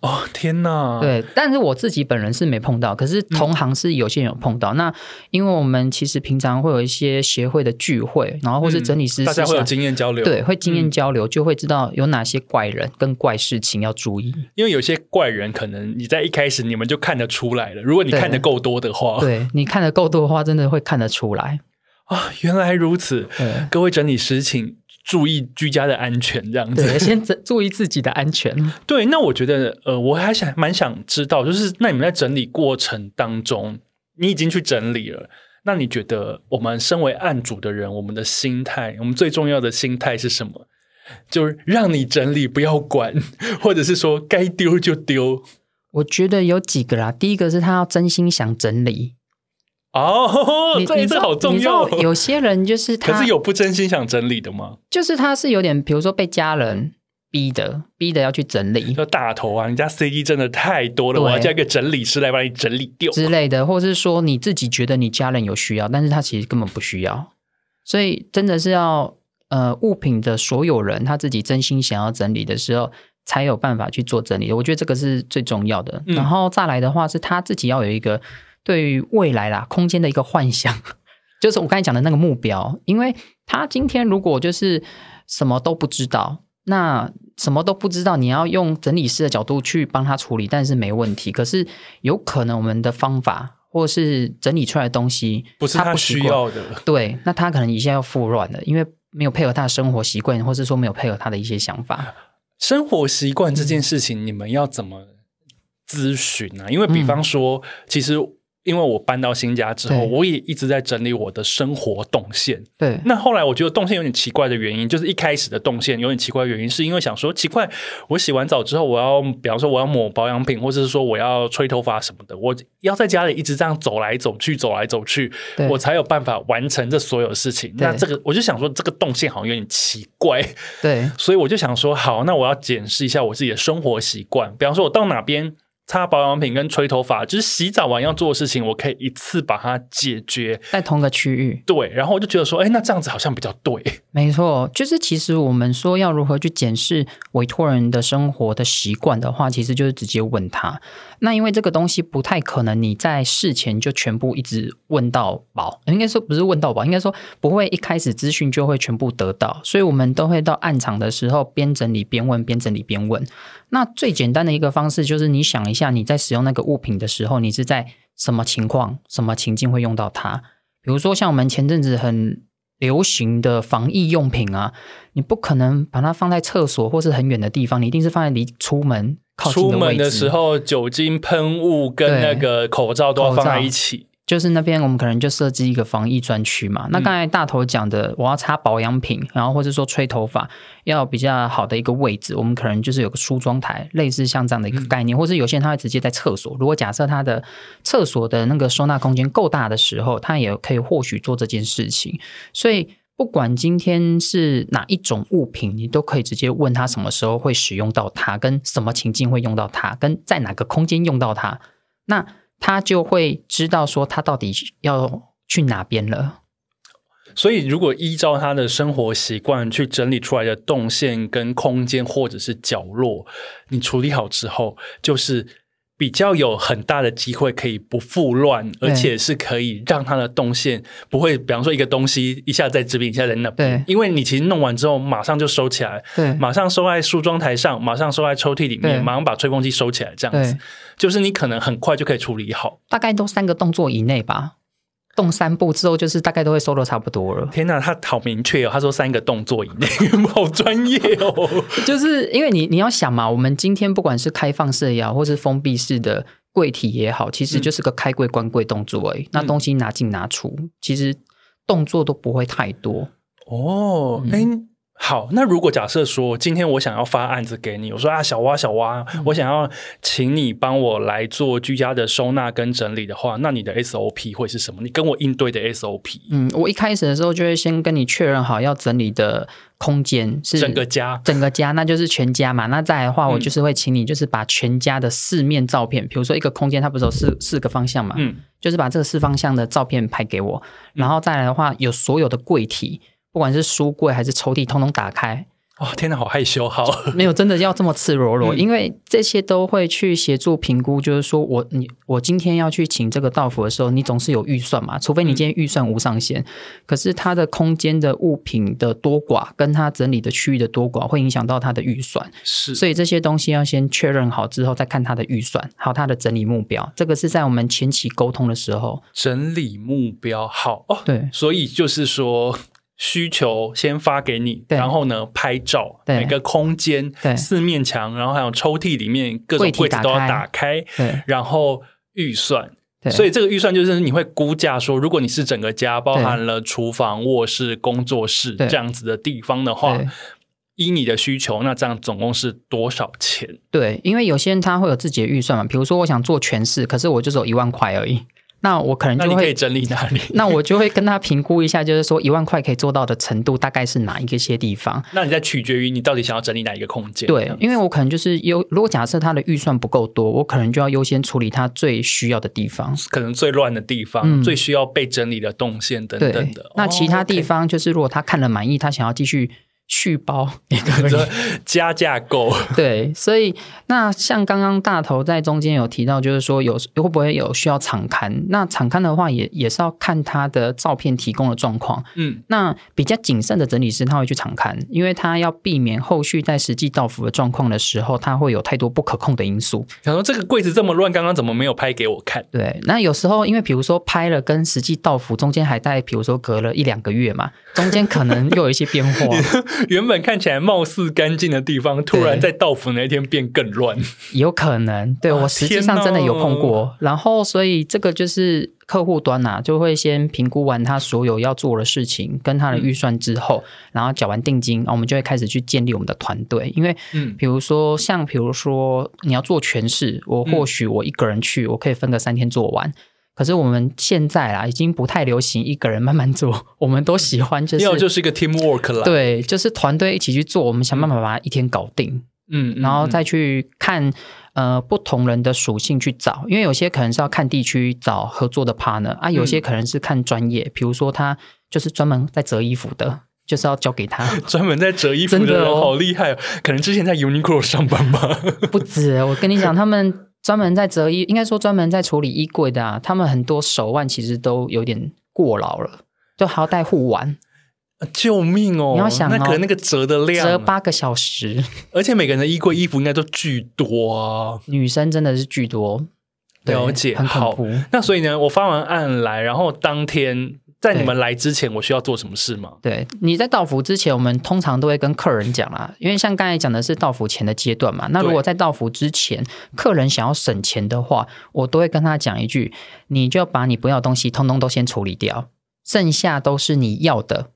哦，天哪！对，但是我自己本人是没碰到，可是同行是有些人有碰到。嗯、那因为我们其实平常会有一些协会的聚会，然后或是整理师、嗯，大家会有经验交流，对，会经验交流，就会知道有哪些怪人跟怪事情要注意。因为有些怪人可能你在一开始你们就看得出来了，如果你看得够多的话，对，对你看得够多的话，真的会看得出来啊！原来如此，各位整理师请。注意居家的安全，这样子。对，先注意自己的安全。对，那我觉得，呃，我还想蛮想知道，就是那你们在整理过程当中，你已经去整理了，那你觉得我们身为案主的人，我们的心态，我们最重要的心态是什么？就是让你整理，不要管，或者是说该丢就丢。我觉得有几个啦，第一个是他要真心想整理。哦，你这这好重要。有些人就是他，可是有不真心想整理的吗？就是他是有点，比如说被家人逼的，逼的要去整理。说大头啊，你家 CD 真的太多了，我要叫一个整理师来帮你整理掉之类的，或者是说你自己觉得你家人有需要，但是他其实根本不需要。所以真的是要呃物品的所有人他自己真心想要整理的时候，才有办法去做整理。我觉得这个是最重要的。嗯、然后再来的话，是他自己要有一个。对于未来啦，空间的一个幻想，就是我刚才讲的那个目标。因为他今天如果就是什么都不知道，那什么都不知道，你要用整理师的角度去帮他处理，但是没问题。可是有可能我们的方法或是整理出来的东西不是他需要的，对，那他可能一下要复乱了，因为没有配合他的生活习惯，或是说没有配合他的一些想法。生活习惯这件事情，你们要怎么咨询啊？因为比方说，嗯、其实。因为我搬到新家之后，我也一直在整理我的生活动线。对，那后来我觉得动线有点奇怪的原因，就是一开始的动线有点奇怪的原因，是因为想说奇怪，我洗完澡之后，我要比方说我要抹保养品，或者是说我要吹头发什么的，我要在家里一直这样走来走去，走来走去，我才有办法完成这所有事情。那这个我就想说，这个动线好像有点奇怪。对，所以我就想说，好，那我要检视一下我自己的生活习惯，比方说我到哪边。擦保养品跟吹头发，就是洗澡完要做的事情，我可以一次把它解决在同个区域。对，然后我就觉得说，哎，那这样子好像比较对。没错，就是其实我们说要如何去检视委托人的生活的习惯的话，其实就是直接问他。那因为这个东西不太可能你在事前就全部一直问到饱，应该说不是问到饱，应该说不会一开始资讯就会全部得到，所以我们都会到案场的时候边整理边问，边整理边问。那最简单的一个方式就是，你想一下，你在使用那个物品的时候，你是在什么情况、什么情境会用到它？比如说，像我们前阵子很流行的防疫用品啊，你不可能把它放在厕所或是很远的地方，你一定是放在离出门靠近的。出门的时候，酒精喷雾跟那个口罩都要放在一起。就是那边，我们可能就设置一个防疫专区嘛。那刚才大头讲的，我要擦保养品，然后或者说吹头发，要比较好的一个位置，我们可能就是有个梳妆台，类似像这样的一个概念，或是有些人他会直接在厕所。如果假设他的厕所的那个收纳空间够大的时候，他也可以或许做这件事情。所以。不管今天是哪一种物品，你都可以直接问他什么时候会使用到它，跟什么情境会用到它，跟在哪个空间用到它，那他就会知道说他到底要去哪边了。所以，如果依照他的生活习惯去整理出来的动线跟空间，或者是角落，你处理好之后，就是。比较有很大的机会可以不复乱，而且是可以让它的动线不会，比方说一个东西一下在这边，一下在那边。对，因为你其实弄完之后马上就收起来，对，马上收在梳妆台上，马上收在抽屉里面，马上把吹风机收起来，这样子，就是你可能很快就可以处理好，大概都三个动作以内吧。动三步之后，就是大概都会收的差不多了。天哪，他好明确哦！他说三个动作以内，好专业哦。就是因为你你要想嘛，我们今天不管是开放式也好，或是封闭式的柜体也好，其实就是个开柜关柜动作而已。嗯、那东西拿进拿出，其实动作都不会太多哦。哎、嗯。好，那如果假设说今天我想要发案子给你，我说啊，小蛙小蛙，我想要请你帮我来做居家的收纳跟整理的话，那你的 SOP 会是什么？你跟我应对的 SOP？嗯，我一开始的时候就会先跟你确认好要整理的空间是整个家，整个家，那就是全家嘛。那再来的话，我就是会请你就是把全家的四面照片，比如说一个空间它不是有四四个方向嘛，嗯，就是把这个四方向的照片拍给我，然后再来的话，有所有的柜体。不管是书柜还是抽屉，通通打开。哦，天哪，好害羞，好 没有真的要这么赤裸裸，嗯、因为这些都会去协助评估。就是说我你我今天要去请这个道府的时候，你总是有预算嘛，除非你今天预算无上限。嗯、可是它的空间的物品的多寡，跟它整理的区域的多寡，会影响到它的预算。是，所以这些东西要先确认好之后，再看它的预算，还有它的整理目标。这个是在我们前期沟通的时候，整理目标好哦。对，所以就是说。需求先发给你，然后呢，拍照每个空间，四面墙，然后还有抽屉里面各种柜子都要打开，然后预算，所以这个预算就是你会估价说，如果你是整个家包含了厨房、卧室、工作室这样子的地方的话，依你的需求，那这样总共是多少钱？对，因为有些人他会有自己的预算嘛，比如说我想做全室，可是我就只有一万块而已。那我可能就会可以整理哪里？那我就会跟他评估一下，就是说一万块可以做到的程度大概是哪一个些地方？那你在取决于你到底想要整理哪一个空间？对，因为我可能就是优，如果假设他的预算不够多，我可能就要优先处理他最需要的地方，可能最乱的地方，嗯、最需要被整理的动线等等的。那其他地方就是如果他看了满意，他想要继续。续包 也可以加价购，对，所以那像刚刚大头在中间有提到，就是说有会不会有需要场刊？那场刊的话也，也也是要看他的照片提供的状况。嗯，那比较谨慎的整理师他会去场刊，因为他要避免后续在实际到付的状况的时候，他会有太多不可控的因素。想说这个柜子这么乱，刚刚怎么没有拍给我看？对，那有时候因为比如说拍了跟实际到付中间还带，比如说隔了一两个月嘛，中间可能又有一些变化。原本看起来貌似干净的地方，突然在到府那一天变更乱，有可能。对，我实际上真的有碰过，然后所以这个就是客户端呐、啊，就会先评估完他所有要做的事情跟他的预算之后，嗯、然后缴完定金，我们就会开始去建立我们的团队。因为，嗯，比如说像比如说你要做全市，我或许我一个人去，我可以分个三天做完。可是我们现在啦，已经不太流行一个人慢慢做，我们都喜欢就是要就是一个 teamwork 啦，对，就是团队一起去做，我们想办法把它一天搞定，嗯，然后再去看呃不同人的属性去找，因为有些可能是要看地区找合作的 partner 啊，有些可能是看专业，嗯、比如说他就是专门在折衣服的，就是要交给他，专门在折衣服的人好厉害哦，可能之前在 Uniqlo 上班吧，不止，我跟你讲他们。专门在折衣，应该说专门在处理衣柜的啊，他们很多手腕其实都有点过劳了，就还要带护腕。救命哦！你要想哦，那可能那个折的量，折八个小时，而且每个人的衣柜衣服应该都巨多啊，女生真的是巨多，了解，很。好，那所以呢，我发完案来，然后当天。在你们来之前，我需要做什么事吗？对，你在到府之前，我们通常都会跟客人讲啦，因为像刚才讲的是到府前的阶段嘛。那如果在到府之前，客人想要省钱的话，我都会跟他讲一句：你就把你不要的东西通通都先处理掉，剩下都是你要的，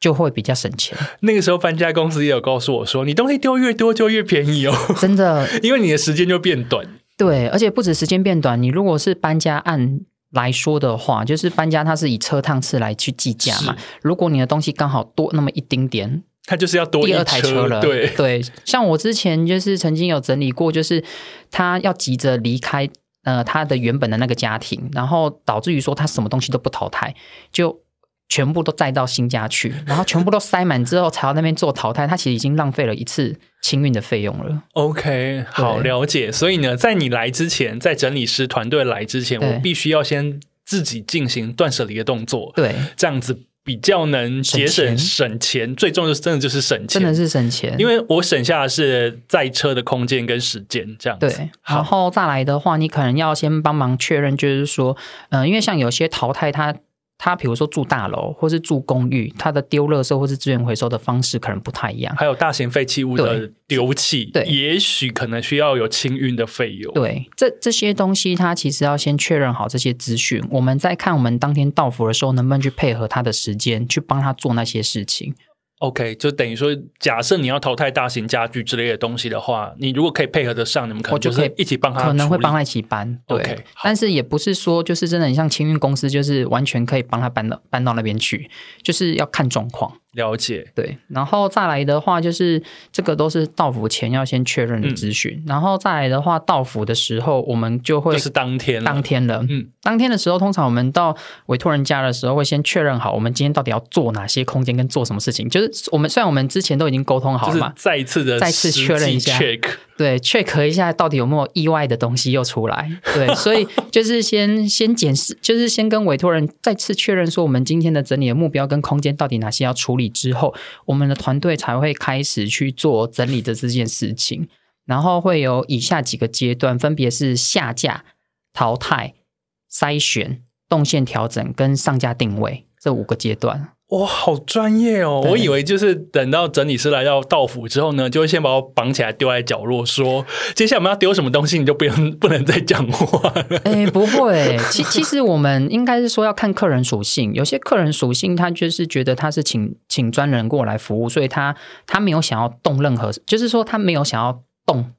就会比较省钱。那个时候搬家公司也有告诉我说，你东西丢越多就越便宜哦，真的，因为你的时间就变短。对，而且不止时间变短，你如果是搬家案。来说的话，就是搬家它是以车趟次来去计价嘛。如果你的东西刚好多那么一丁点，它就是要多第二台车了。对对，像我之前就是曾经有整理过，就是他要急着离开呃他的原本的那个家庭，然后导致于说他什么东西都不淘汰，就。全部都载到新家去，然后全部都塞满之后，才到那边做淘汰。他其实已经浪费了一次清运的费用了。OK，好了解。所以呢，在你来之前，在整理师团队来之前，我必须要先自己进行断舍离的动作。对，这样子比较能节省省钱。最重要的真的就是省钱，真的是省钱。因为我省下的是载车的空间跟时间，这样子。对，然后再来的话，你可能要先帮忙确认，就是说，嗯、呃，因为像有些淘汰它。他比如说住大楼或是住公寓，他的丢垃圾或是资源回收的方式可能不太一样。还有大型废弃物的丢弃，对，也许可能需要有清运的费用。对，这这些东西，他其实要先确认好这些资讯，我们再看我们当天到府的时候，能不能去配合他的时间，去帮他做那些事情。OK，就等于说，假设你要淘汰大型家具之类的东西的话，你如果可以配合得上，你们可能就可以一起帮他，可能会帮他一起搬。对，okay, 但是也不是说就是真的，很像清运公司，就是完全可以帮他搬到搬到那边去，就是要看状况。了解，对，然后再来的话，就是这个都是到府前要先确认的资讯，嗯、然后再来的话，到府的时候我们就会就是当天当天了，嗯，当天的时候，通常我们到委托人家的时候，会先确认好我们今天到底要做哪些空间跟做什么事情，就是我们虽然我们之前都已经沟通好了嘛，再一次的再次确认一下。对，check 一下到底有没有意外的东西又出来。对，所以就是先先检视，就是先跟委托人再次确认说，我们今天的整理的目标跟空间到底哪些要处理之后，我们的团队才会开始去做整理的这件事情。然后会有以下几个阶段，分别是下架、淘汰、筛选、动线调整跟上架定位这五个阶段。哇，好专业哦！我以为就是等到整理师来到到府之后呢，就会先把我绑起来丢在角落，说 接下来我们要丢什么东西，你就不用 不能再讲话了。哎、欸，不会，其其实我们应该是说要看客人属性，有些客人属性他就是觉得他是请请专人过来服务，所以他他没有想要动任何，就是说他没有想要动。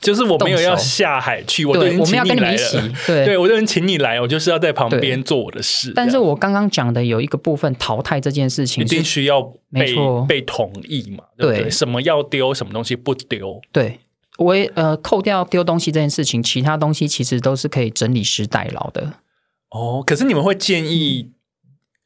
就是我没有要下海去，我都已经请你来了。对，对我都已经请你来，我就是要在旁边做我的事。但是我刚刚讲的有一个部分淘汰这件事情，一定需要被被同意嘛？对不对？什么要丢，什么东西不丢？对，我呃扣掉丢东西这件事情，其他东西其实都是可以整理师代劳的。哦，可是你们会建议，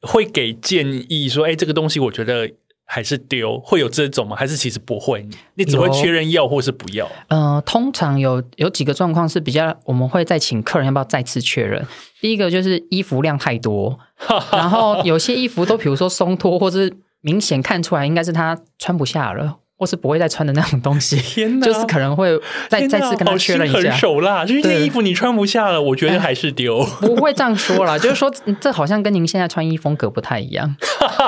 会给建议说，哎，这个东西我觉得。还是丢会有这种吗？还是其实不会？你只会确认要或是不要？呃，通常有有几个状况是比较，我们会再请客人要不要再次确认。第一个就是衣服量太多，然后有些衣服都比如说松脱，或是明显看出来应该是他穿不下了。或是不会再穿的那种东西，天哪，就是可能会再再次跟他确认一下。很手辣，就是这衣服你穿不下了，我觉得还是丢。不会这样说啦，就是说这好像跟您现在穿衣风格不太一样，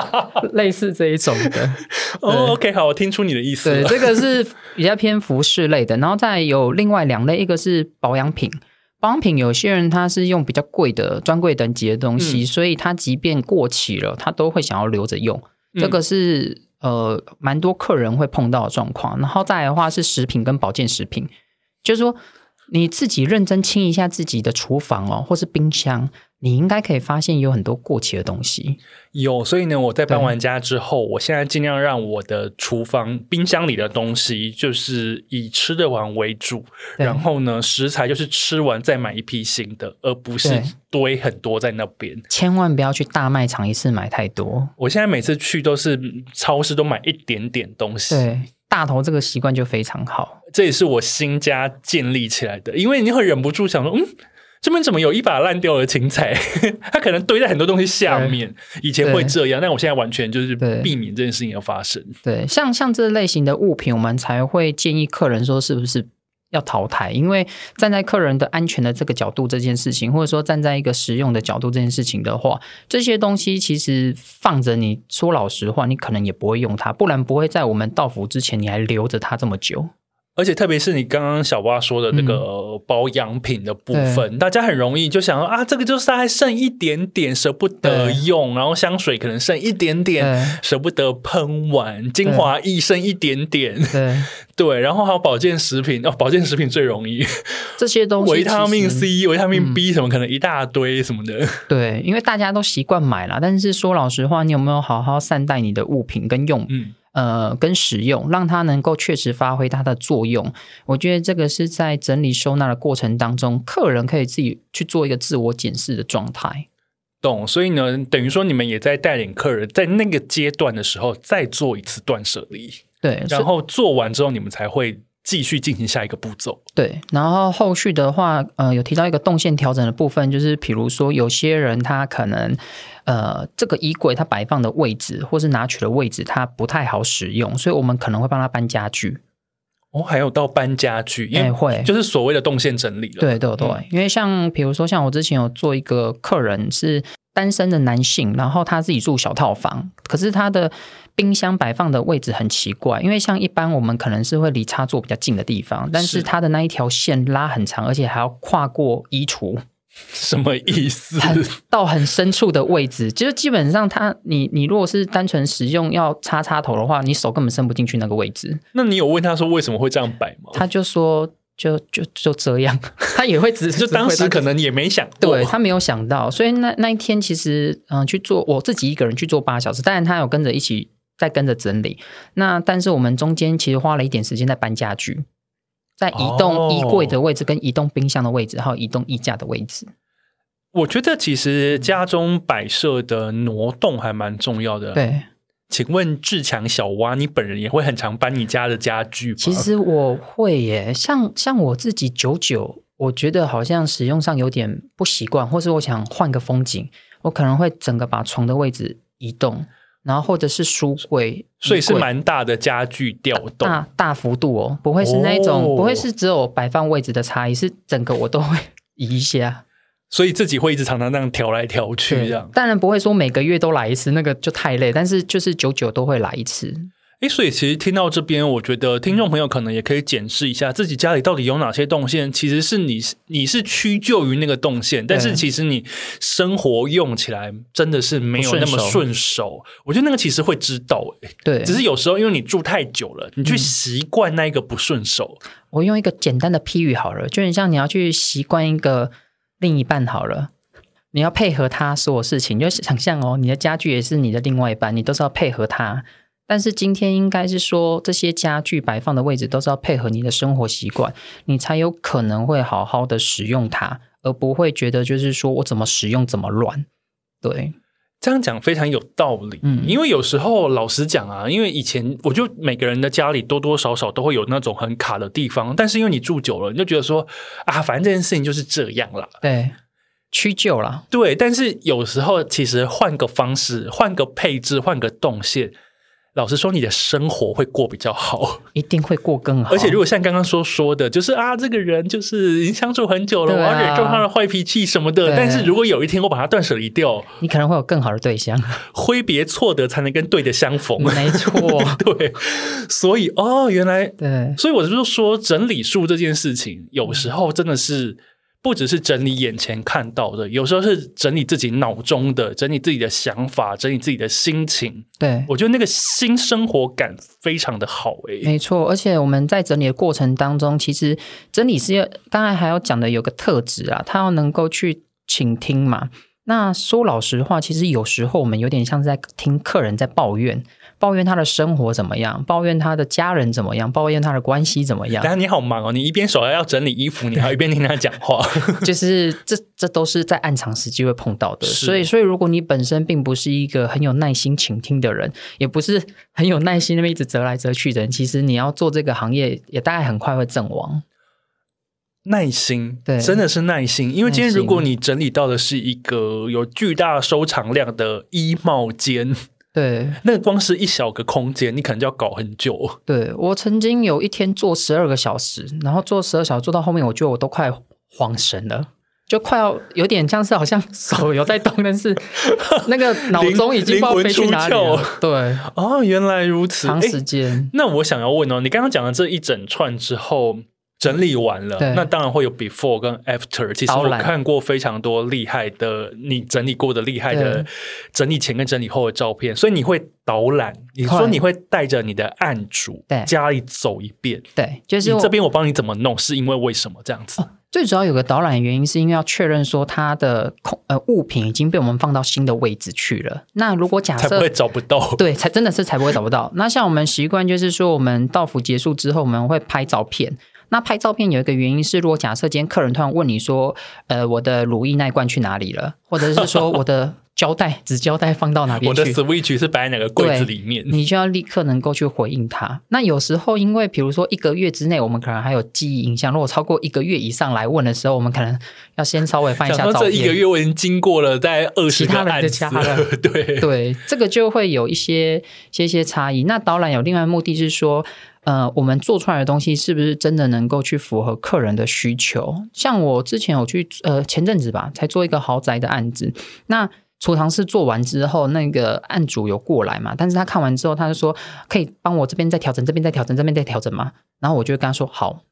类似这一种的。哦，OK，好，我听出你的意思了。对，这个是比较偏服饰类的，然后再有另外两类，一个是保养品。保养品有些人他是用比较贵的专柜等级的东西，嗯，所以他即便过期了，他都会想要留着用。这个是。呃，蛮多客人会碰到的状况，然后再来的话是食品跟保健食品，就是说你自己认真清一下自己的厨房哦，或是冰箱。你应该可以发现有很多过期的东西。有，所以呢，我在搬完家之后，我现在尽量让我的厨房、冰箱里的东西就是以吃得完为主，然后呢，食材就是吃完再买一批新的，而不是堆很多在那边。千万不要去大卖场一次买太多。我现在每次去都是超市都买一点点东西。对，大头这个习惯就非常好。这也是我新家建立起来的，因为你会忍不住想说，嗯。这边怎么有一把烂掉的青菜？它可能堆在很多东西下面。以前会这样，但我现在完全就是避免这件事情要发生。对，像像这类型的物品，我们才会建议客人说是不是要淘汰？因为站在客人的安全的这个角度，这件事情，或者说站在一个实用的角度，这件事情的话，这些东西其实放着，你说老实话，你可能也不会用它，不然不会在我们到府之前你还留着它这么久。而且特别是你刚刚小蛙说的那个保养品的部分，嗯、大家很容易就想说啊，这个就是还剩一点点舍不得用，然后香水可能剩一点点舍不得喷完，精华液剩一点点，对。对，然后还有保健食品哦，保健食品最容易。这些东西，维他命 C、维他命 B 什么可能一大堆什么的，对，因为大家都习惯买了，但是说老实话，你有没有好好善待你的物品跟用？嗯。呃，跟使用，让它能够确实发挥它的作用。我觉得这个是在整理收纳的过程当中，客人可以自己去做一个自我检视的状态。懂，所以呢，等于说你们也在带领客人在那个阶段的时候再做一次断舍离。对，然后做完之后，你们才会继续进行下一个步骤。对，然后后续的话，呃，有提到一个动线调整的部分，就是比如说有些人他可能。呃，这个衣柜它摆放的位置，或是拿取的位置，它不太好使用，所以我们可能会帮他搬家具。哦，还有到搬家具，因为会就是所谓的动线整理了。对对对，嗯、因为像比如说，像我之前有做一个客人是单身的男性，然后他自己住小套房，可是他的冰箱摆放的位置很奇怪，因为像一般我们可能是会离插座比较近的地方，但是他的那一条线拉很长，而且还要跨过衣橱。什么意思？到很深处的位置，就是基本上他，你你如果是单纯使用要插插头的话，你手根本伸不进去那个位置。那你有问他说为什么会这样摆吗？他就说就就就这样，他也会只是 就当时可能也没想，对他没有想到，所以那那一天其实嗯、呃、去做我自己一个人去做八小时，当然他有跟着一起在跟着整理。那但是我们中间其实花了一点时间在搬家具。在移动衣柜的位置，跟移动冰箱的位置，还有移动衣架的位置。我觉得其实家中摆设的挪动还蛮重要的。对，请问志强小蛙，你本人也会很常搬你家的家具吗？其实我会耶，像像我自己久久，我觉得好像使用上有点不习惯，或是我想换个风景，我可能会整个把床的位置移动。然后或者是书柜，所以是蛮大的家具调动，大大幅度哦，不会是那种，哦、不会是只有摆放位置的差异，是整个我都会移一下，所以自己会一直常常那样调来调去这样。当然不会说每个月都来一次，那个就太累，但是就是久久都会来一次。诶，所以其实听到这边，我觉得听众朋友可能也可以检视一下自己家里到底有哪些动线。其实是你你是屈就于那个动线，但是其实你生活用起来真的是没有那么顺手。我觉得那个其实会知道，诶，对，只是有时候因为你住太久了，你去习惯那一个不顺手。嗯。我用一个简单的譬喻好了，就很像你要去习惯一个另一半好了，你要配合他所有事情，就想象哦，你的家具也是你的另外一半，你都是要配合他。但是今天应该是说，这些家具摆放的位置都是要配合你的生活习惯，你才有可能会好好的使用它，而不会觉得就是说我怎么使用怎么乱。对，这样讲非常有道理。嗯，因为有时候老实讲啊，因为以前我就每个人的家里多多少少都会有那种很卡的地方，但是因为你住久了，你就觉得说啊，反正这件事情就是这样啦。对，屈就了。对，但是有时候其实换个方式，换个配置，换个动线。老实说，你的生活会过比较好，一定会过更好。而且，如果像刚刚说说的，就是啊，这个人就是已经相处很久了，啊、我要忍受他的坏脾气什么的。但是如果有一天我把他断舍离掉，你可能会有更好的对象。挥别错的，才能跟对的相逢。没错，对。所以哦，原来对。所以我就是说，整理术这件事情，有时候真的是。不只是整理眼前看到的，有时候是整理自己脑中的，整理自己的想法，整理自己的心情。对，我觉得那个新生活感非常的好诶。没错，而且我们在整理的过程当中，其实整理是要刚才还要讲的有个特质啊，他要能够去倾听嘛。那说老实话，其实有时候我们有点像是在听客人在抱怨。抱怨他的生活怎么样？抱怨他的家人怎么样？抱怨他的关系怎么样？但是你好忙哦，你一边手还要整理衣服，你还一边听他讲话，就是这这都是在暗藏时机会碰到的。所以，所以如果你本身并不是一个很有耐心倾听的人，也不是很有耐心那么一直折来折去的人，其实你要做这个行业，也大概很快会阵亡。耐心，对，真的是耐心。因为今天如果你整理到的是一个有巨大收藏量的衣帽间。对，那个光是一小个空间，你可能就要搞很久。对，我曾经有一天做十二个小时，然后做十二小时做到后面，我觉得我都快慌神了。就快要有点像是好像 手有在动，但是 那个脑中已经不知道飞去哪里了。对，哦，原来如此，长时间。那我想要问哦，你刚刚讲了这一整串之后。整理完了，那当然会有 before 跟 after。其实我看过非常多厉害的，你整理过的厉害的整理前跟整理后的照片，所以你会导览。你说你会带着你的案主家里走一遍，对，就是你这边我帮你怎么弄，是因为为什么这样子？哦，最主要有个导览原因，是因为要确认说它的空呃物品已经被我们放到新的位置去了。那如果假设才不会找不到，对，才真的是才不会找不到。那像我们习惯就是说，我们到府结束之后，我们会拍照片。那拍照片有一个原因是，如果假设今天客人突然问你说，呃，我的乳液那一罐去哪里了？或者是说我的胶带、纸胶带放到哪边去？我的 Switch 是摆在哪个柜子里面？你就要立刻能够去回应他。那有时候，因为比如说一个月之内，我们可能还有记忆影像。如果超过一个月以上来问的时候，我们可能要先稍微翻一下照片。这一个月我已经经过了在二十个案子了，对 对，这个就会有一些些些差异。那导览有另外目的是说。呃，我们做出来的东西是不是真的能够去符合客人的需求？像我之前有去，呃，前阵子吧，才做一个豪宅的案子。那储藏室做完之后，那个案主有过来嘛？但是他看完之后，他就说可以帮我这边再调整，这边再调整，这边再调整嘛？然后我就跟他说好，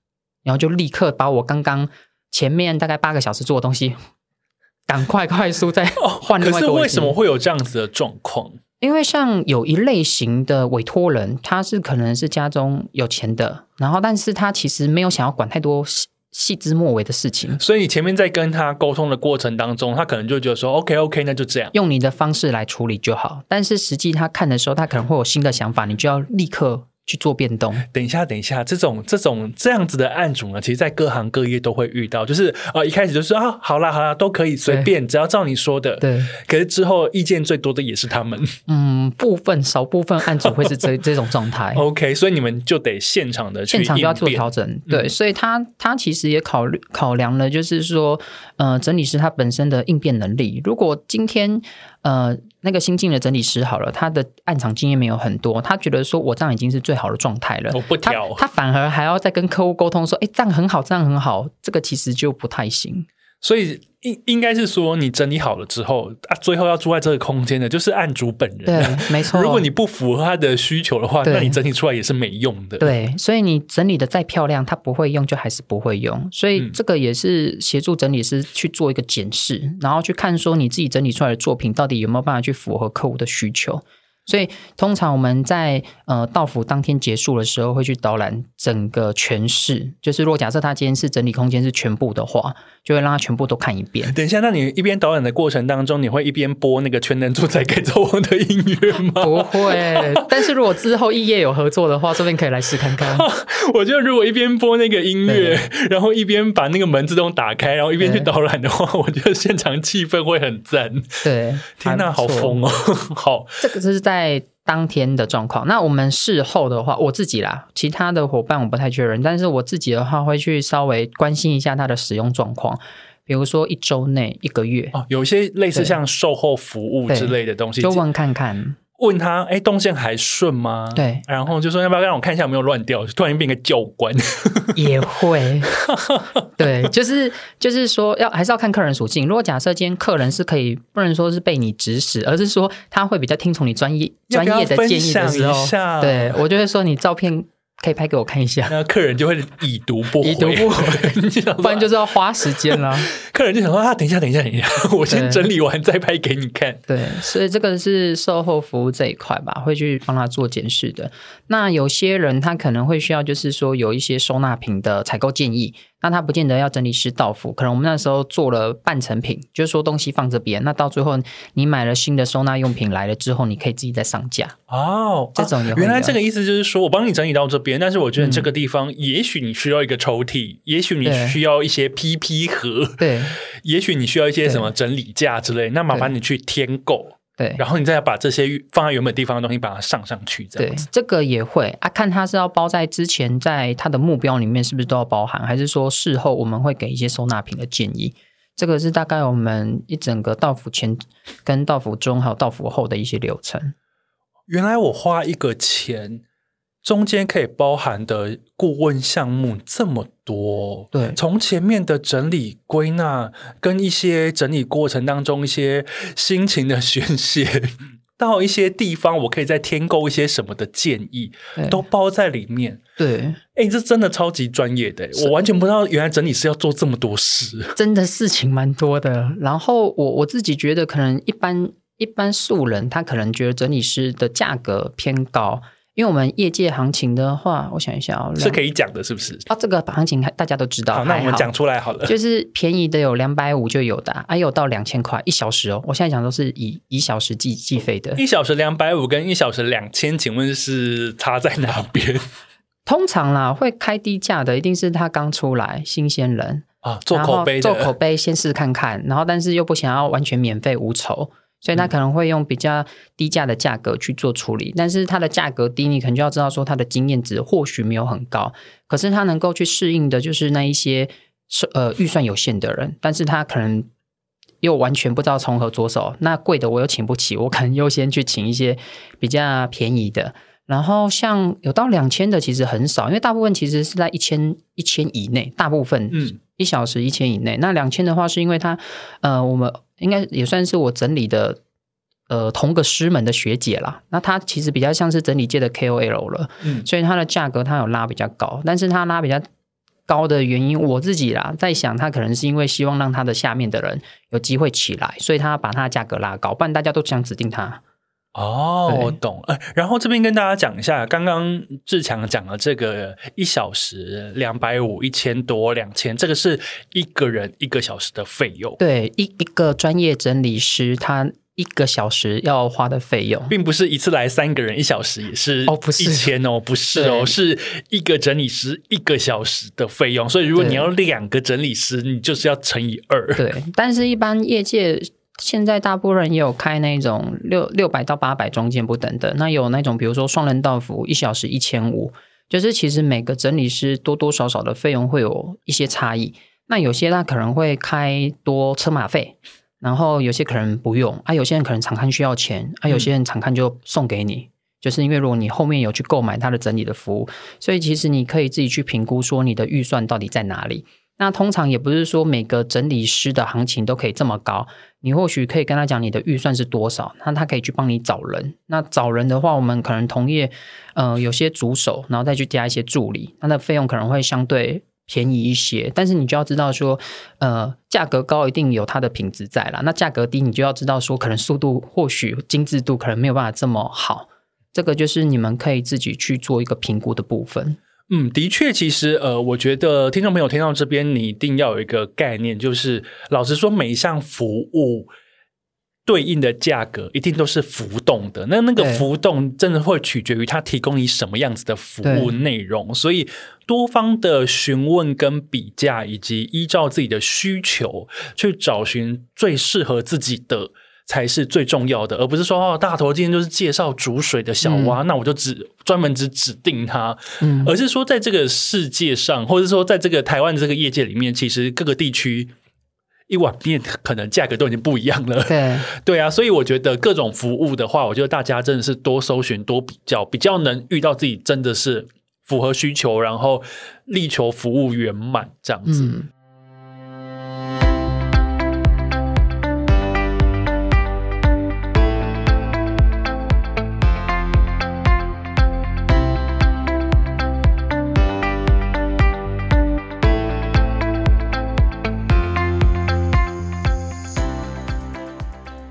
然后就立刻把我刚刚前面大概八个小时做的东西，赶快快速再换另外。可是为什么会有这样子的状况？因为像有一类型的委托人，他是可能是家中有钱的，然后但是他其实没有想要管太多细细枝末尾的事情，所以你前面在跟他沟通的过程当中，他可能就觉得说，OK OK，那就这样，用你的方式来处理就好。但是实际他看的时候，他可能会有新的想法，你就要立刻。去做变动。等一下，等一下，这种这种这样子的案主呢，其实，在各行各业都会遇到。就是啊、呃，一开始就是啊，好啦好啦，都可以随便，只要照你说的。对。可是之后意见最多的也是他们。嗯，部分少部分案主会是这 这种状态。OK，所以你们就得现场的去现场就要做调整。对，嗯、所以他他其实也考虑考量了，就是说，呃，整理师他本身的应变能力。如果今天呃。那个新进的整理师好了，他的暗场经验没有很多，他觉得说我这样已经是最好的状态了，我不调，他反而还要再跟客户沟通说，哎，这样很好，这样很好，这个其实就不太行。所以应应该是说，你整理好了之后啊，最后要住在这个空间的，就是案主本人。对，没错。如果你不符合他的需求的话，那你整理出来也是没用的。对，所以你整理的再漂亮，他不会用，就还是不会用。所以这个也是协助整理师去做一个检视，嗯、然后去看说你自己整理出来的作品到底有没有办法去符合客户的需求。所以，通常我们在呃到府当天结束的时候，会去导览整个全市。就是如果假设他今天是整理空间是全部的话，就会让他全部都看一遍。等一下，那你一边导览的过程当中，你会一边播那个全能住宅改造王的音乐吗？不会。但是如果之后异业有合作的话，这边可以来试看看。我觉得如果一边播那个音乐，然后一边把那个门自动打开，然后一边去导览的话，我觉得现场气氛会很赞。对，天哪，好疯哦！好，这个就是在。在当天的状况，那我们事后的话，我自己啦，其他的伙伴我不太确认，但是我自己的话会去稍微关心一下它的使用状况，比如说一周内、一个月哦，有一些类似像售后服务之类的东西，就问看看。问他，哎，动线还顺吗？对，然后就说要不要让我看一下有没有乱掉，突然变个教官，也会，对，就是就是说要还是要看客人属性。如果假设今天客人是可以，不能说是被你指使，而是说他会比较听从你专业专业的建议的时候，对，我就会说你照片。可以拍给我看一下，那客人就会已读不回，已读不回，不然就是要花时间啦。客人就想说啊，等一下，等一下，等一下，我先整理完再拍给你看。对，所以这个是售后服务这一块吧，会去帮他做检视的。那有些人他可能会需要，就是说有一些收纳品的采购建议。那他不见得要整理师到付，可能我们那时候做了半成品，就是说东西放这边，那到最后你买了新的收纳用品来了之后，你可以自己再上架哦。这种、啊、原来这个意思就是说我帮你整理到这边，但是我觉得这个地方也许你需要一个抽屉，嗯、也许你需要一些 PP 盒，对，也许你需要一些什么整理架之类，那麻烦你去添购。对，然后你再把这些放在原本地方的东西，把它上上去，这样。对，这个也会啊，看他是要包在之前，在他的目标里面是不是都要包含，还是说事后我们会给一些收纳品的建议？这个是大概我们一整个到府前、跟到府中还有到府后的一些流程。原来我花一个钱中间可以包含的顾问项目这么多，对，从前面的整理归纳，跟一些整理过程当中一些心情的宣泄，到一些地方我可以再添购一些什么的建议，都包在里面。对，哎、欸，这真的超级专业的，我完全不知道原来整理师要做这么多事，真的事情蛮多的。然后我我自己觉得，可能一般一般素人他可能觉得整理师的价格偏高。因为我们业界行情的话，我想一下哦，是可以讲的，是不是？啊，这个行情大家都知道。好，那我们讲出来好了。就是便宜的有两百五就有的，还有到两千块一小时哦。我现在讲都是以一小时计计费的。一小时两百五跟一小时两千，请问是差在哪边？通常啦，会开低价的一定是他刚出来新鲜人啊，做口碑，做口碑先试看看，然后但是又不想要完全免费无酬。所以他可能会用比较低价的价格去做处理，但是它的价格低，你可能就要知道说它的经验值或许没有很高，可是他能够去适应的就是那一些是呃预算有限的人，但是他可能又完全不知道从何着手，那贵的我又请不起，我可能优先去请一些比较便宜的，然后像有到两千的其实很少，因为大部分其实是在一千一千以内，大部分嗯。一小时一千以内，那两千的话是因为他呃我们。应该也算是我整理的，呃，同个师门的学姐啦。那她其实比较像是整理界的 KOL 了，嗯，所以它的价格它有拉比较高，但是它拉比较高的原因，我自己啦在想，她可能是因为希望让它的下面的人有机会起来，所以她把它的价格拉高，不然大家都想指定他。哦，我懂。哎，然后这边跟大家讲一下，刚刚志强讲了这个一小时两百五、一千多、两千，这个是一个人一个小时的费用。对，一一个专业整理师他一个小时要花的费用，并不是一次来三个人一小时也是哦，不是一千哦，不是哦，是一个整理师一个小时的费用。所以如果你要两个整理师，你就是要乘以二。对，但是一般业界。现在大部分人也有开那种六六百到八百中间不等的，那有那种比如说双人到服一小时一千五，就是其实每个整理师多多少少的费用会有一些差异。那有些他可能会开多车马费，然后有些可能不用啊，有些人可能常看需要钱啊，有些人常看就送给你，就是因为如果你后面有去购买他的整理的服务，所以其实你可以自己去评估说你的预算到底在哪里。那通常也不是说每个整理师的行情都可以这么高。你或许可以跟他讲你的预算是多少，那他可以去帮你找人。那找人的话，我们可能同业，呃，有些主手，然后再去加一些助理，他的费用可能会相对便宜一些。但是你就要知道说，呃，价格高一定有它的品质在啦。那价格低，你就要知道说，可能速度或许精致度可能没有办法这么好。这个就是你们可以自己去做一个评估的部分。嗯，的确，其实呃，我觉得听众朋友听到这边，你一定要有一个概念，就是老实说，每一项服务对应的价格一定都是浮动的。那那个浮动真的会取决于他提供你什么样子的服务内容，所以多方的询问跟比价，以及依照自己的需求去找寻最适合自己的。才是最重要的，而不是说哦，大头今天就是介绍煮水的小蛙，嗯、那我就只专门只指定他，嗯，而是说在这个世界上，或者说在这个台湾的这个业界里面，其实各个地区一碗面可能价格都已经不一样了，对，对啊，所以我觉得各种服务的话，我觉得大家真的是多搜寻、多比较，比较能遇到自己真的是符合需求，然后力求服务圆满这样子。嗯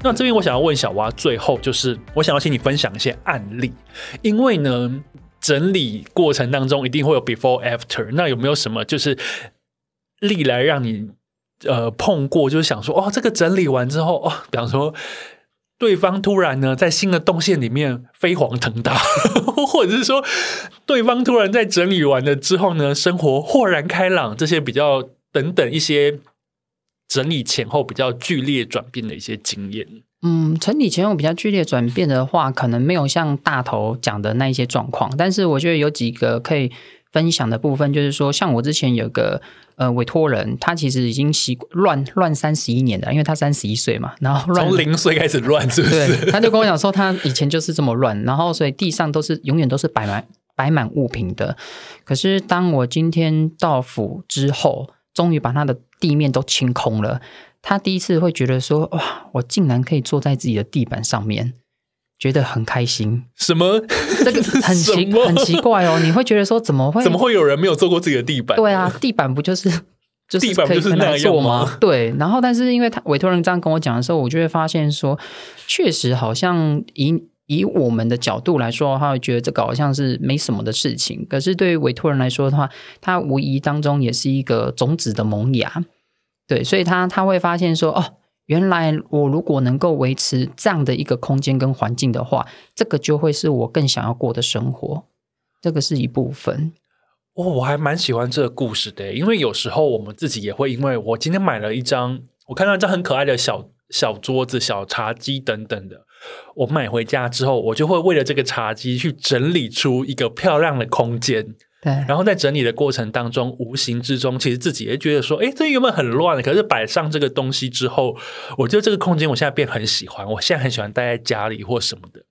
那这边我想要问小蛙，最后就是我想要请你分享一些案例，因为呢，整理过程当中一定会有 before after，那有没有什么就是历来让你呃碰过，就是想说哦，这个整理完之后哦，比方说对方突然呢在新的动线里面飞黄腾达，或者是说对方突然在整理完了之后呢，生活豁然开朗，这些比较等等一些。整理前后比较剧烈转变的一些经验。嗯，整理前后比较剧烈转变的话，可能没有像大头讲的那一些状况，但是我觉得有几个可以分享的部分，就是说，像我之前有个呃委托人，他其实已经习惯乱乱三十一年了，因为他三十一岁嘛，然后乱从零岁开始乱，是不是？他就跟我讲说，他以前就是这么乱，然后所以地上都是永远都是摆满摆满物品的。可是当我今天到府之后，终于把他的地面都清空了，他第一次会觉得说：“哇，我竟然可以坐在自己的地板上面。”觉得很开心，什么？这个 很奇很奇怪哦。你会觉得说，怎么会？怎么会有人没有坐过自己的地板？对啊，地板不就是就是地板不就是那样吗？对。然后，但是因为他委托人这样跟我讲的时候，我就会发现说，确实好像以以我们的角度来说，他会觉得这个好像是没什么的事情。可是对于委托人来说的话，他无疑当中也是一个种子的萌芽。对，所以他他会发现说，哦。原来我如果能够维持这样的一个空间跟环境的话，这个就会是我更想要过的生活。这个是一部分。哦，我还蛮喜欢这个故事的，因为有时候我们自己也会，因为我今天买了一张，我看到一张很可爱的小小桌子、小茶几等等的，我买回家之后，我就会为了这个茶几去整理出一个漂亮的空间。对，然后在整理的过程当中，无形之中，其实自己也觉得说，哎，这原本很乱，可是摆上这个东西之后，我觉得这个空间我现在变很喜欢，我现在很喜欢待在家里或什么的。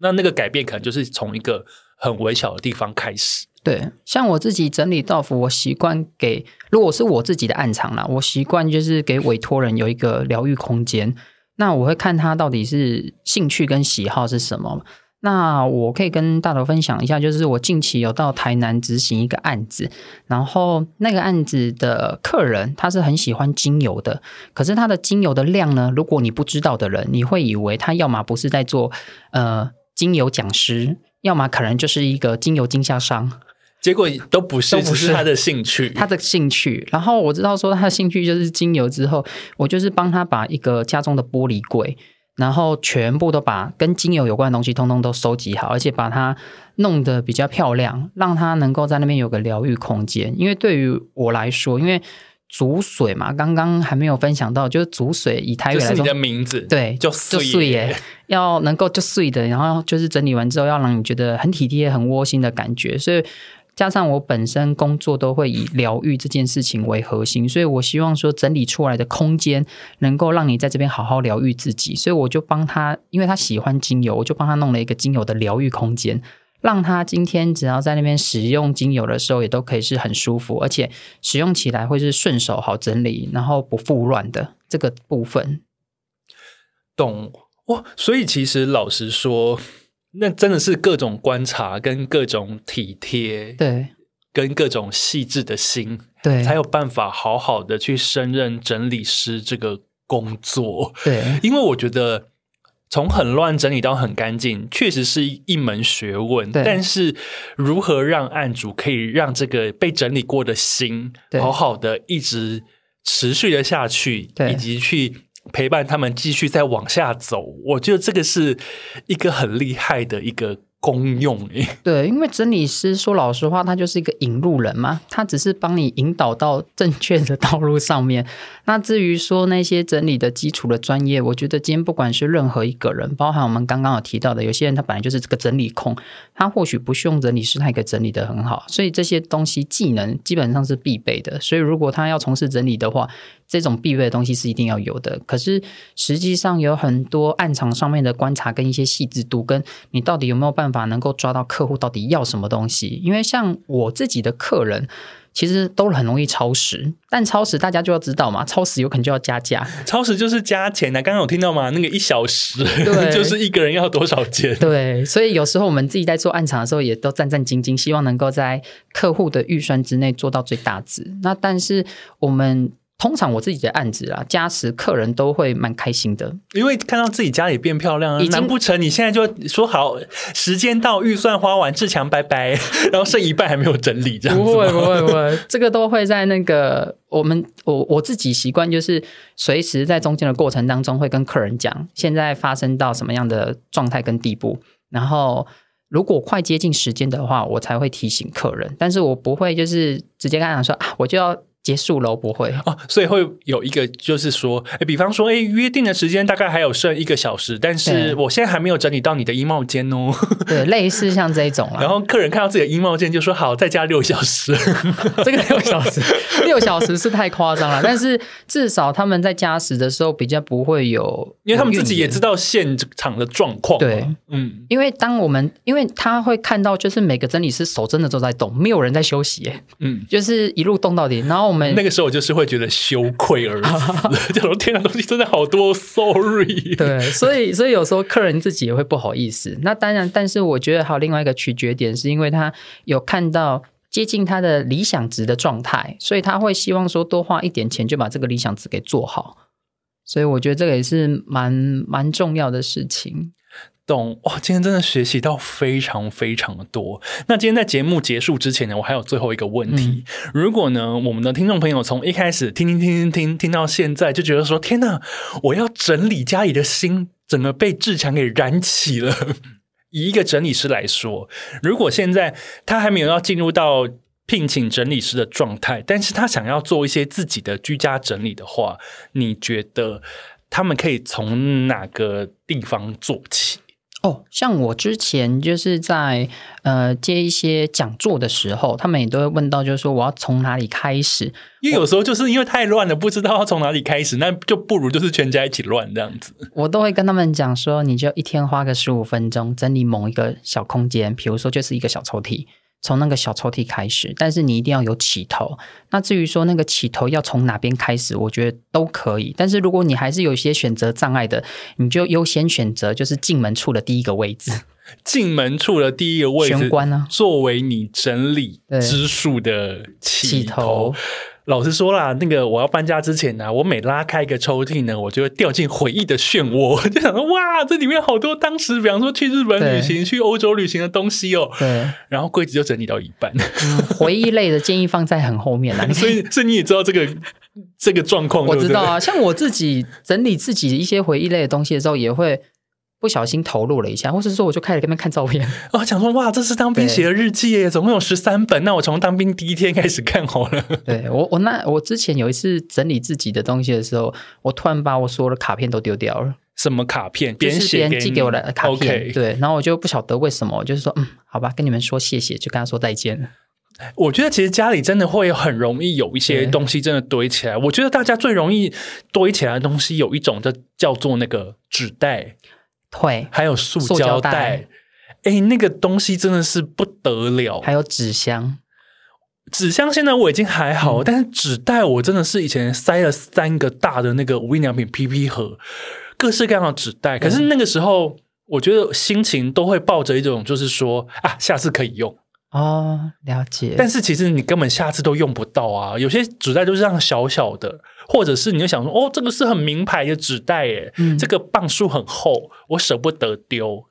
那那个改变可能就是从一个很微小的地方开始。对，像我自己整理道服，我习惯给，如果是我自己的暗场啦，我习惯就是给委托人有一个疗愈空间。那我会看他到底是兴趣跟喜好是什么。那我可以跟大头分享一下，就是我近期有到台南执行一个案子，然后那个案子的客人他是很喜欢精油的，可是他的精油的量呢，如果你不知道的人，你会以为他要么不是在做呃精油讲师，要么可能就是一个精油经销商，结果都不是，都不是他的兴趣，他的兴趣。然后我知道说他的兴趣就是精油之后，我就是帮他把一个家中的玻璃柜。然后全部都把跟精油有关的东西通通都收集好，而且把它弄得比较漂亮，让它能够在那边有个疗愈空间。因为对于我来说，因为煮水嘛，刚刚还没有分享到，就是煮水以台语来说，就是你的名字，对，就水耶，要能够就碎的，然后就是整理完之后要让你觉得很体贴、很窝心的感觉，所以。加上我本身工作都会以疗愈这件事情为核心，所以我希望说整理出来的空间能够让你在这边好好疗愈自己，所以我就帮他，因为他喜欢精油，我就帮他弄了一个精油的疗愈空间，让他今天只要在那边使用精油的时候，也都可以是很舒服，而且使用起来会是顺手、好整理，然后不复乱的这个部分。懂哇，所以其实老实说。那真的是各种观察跟各种体贴，对，跟各种细致的心，对，才有办法好好的去胜任整理师这个工作。对，因为我觉得从很乱整理到很干净，确实是一门学问。对，但是如何让案主可以让这个被整理过的心，好好的一直持续的下去，对，以及去。陪伴他们继续再往下走，我觉得这个是一个很厉害的一个功用诶。对，因为整理师说老实话，他就是一个引路人嘛，他只是帮你引导到正确的道路上面。那至于说那些整理的基础的专业，我觉得今天不管是任何一个人，包含我们刚刚有提到的，有些人他本来就是这个整理控，他或许不是用整理师，他也可以整理得很好。所以这些东西技能基本上是必备的。所以如果他要从事整理的话，这种必备的东西是一定要有的。可是实际上有很多暗场上面的观察跟一些细致度，跟你到底有没有办法能够抓到客户到底要什么东西？因为像我自己的客人。其实都很容易超时，但超时大家就要知道嘛，超时有可能就要加价。超时就是加钱呢，刚刚有听到吗？那个一小时，对，就是一个人要多少钱？对，所以有时候我们自己在做暗场的时候，也都战战兢兢，希望能够在客户的预算之内做到最大值。那但是我们。通常我自己的案子啊，加持客人都会蛮开心的，因为看到自己家里变漂亮了。难不成你现在就说好，时间到，预算花完，志强拜拜，然后剩一半还没有整理，这样子？不会不会不会，这个都会在那个我们我我自己习惯，就是随时在中间的过程当中会跟客人讲，现在发生到什么样的状态跟地步，然后如果快接近时间的话，我才会提醒客人，但是我不会就是直接跟他讲说啊，我就要。结束了，不会哦，所以会有一个，就是说，哎，比方说，哎，约定的时间大概还有剩一个小时，但是我现在还没有整理到你的衣帽间哦。对，类似像这种。然后客人看到自己的衣帽间，就说：“好，再加六小时。”这个六小时，六小时是太夸张了。但是至少他们在加时的时候比较不会有，因为他们自己也知道现场的状况。对，嗯，因为当我们，因为他会看到，就是每个整理师手真的都在动，没有人在休息，嗯，就是一路动到底，然后。我们那个时候就是会觉得羞愧而死，这种天哪，东西真的好多，sorry。对，所以所以有时候客人自己也会不好意思。那当然，但是我觉得还有另外一个取决点，是因为他有看到接近他的理想值的状态，所以他会希望说多花一点钱就把这个理想值给做好。所以我觉得这个也是蛮蛮重要的事情。懂哇！今天真的学习到非常非常的多。那今天在节目结束之前呢，我还有最后一个问题。嗯、如果呢，我们的听众朋友从一开始听听听听听听到现在，就觉得说：“天哪，我要整理家里的心，整个被志强给燃起了。”以一个整理师来说，如果现在他还没有要进入到聘请整理师的状态，但是他想要做一些自己的居家整理的话，你觉得他们可以从哪个地方做起？哦，像我之前就是在呃接一些讲座的时候，他们也都会问到，就是说我要从哪里开始？因为有时候就是因为太乱了，不知道要从哪里开始，那就不如就是全家一起乱这样子。我都会跟他们讲说，你就一天花个十五分钟整理某一个小空间，比如说就是一个小抽屉。从那个小抽屉开始，但是你一定要有起头。那至于说那个起头要从哪边开始，我觉得都可以。但是如果你还是有一些选择障碍的，你就优先选择就是进门处的第一个位置。进门处的第一个位置，玄关呢，作为你整理之数的起头。起头老实说啦，那个我要搬家之前呢、啊，我每拉开一个抽屉呢，我就会掉进回忆的漩涡，就想说哇，这里面好多当时，比方说去日本旅行、去欧洲旅行的东西哦。对。然后柜子就整理到一半。嗯、回忆类的建议放在很后面啦。所以，所以你也知道这个这个状况。我知道啊，像我自己整理自己一些回忆类的东西的时候，也会。不小心投入了一下，或是说我就开始跟他们看照片，我、哦、想说哇，这是当兵写的日记耶，总共有十三本，那我从当兵第一天开始看好了。对我，我那我之前有一次整理自己的东西的时候，我突然把我所有的卡片都丢掉了。什么卡片？别人写别人寄给我的卡片。Okay 对，然后我就不晓得为什么，我就是说嗯，好吧，跟你们说谢谢，就跟他说再见。我觉得其实家里真的会很容易有一些东西真的堆起来。我觉得大家最容易堆起来的东西有一种，就叫做那个纸袋。会，还有塑胶袋，哎，那个东西真的是不得了。还有纸箱，纸箱现在我已经还好，嗯、但是纸袋我真的是以前塞了三个大的那个无印良品 PP 盒，各式各样的纸袋。可是那个时候，我觉得心情都会抱着一种，就是说啊，下次可以用。哦，了解。但是其实你根本下次都用不到啊！有些纸袋就是这样小小的，或者是你就想说，哦，这个是很名牌的纸袋，耶、嗯、这个磅数很厚，我舍不得丢。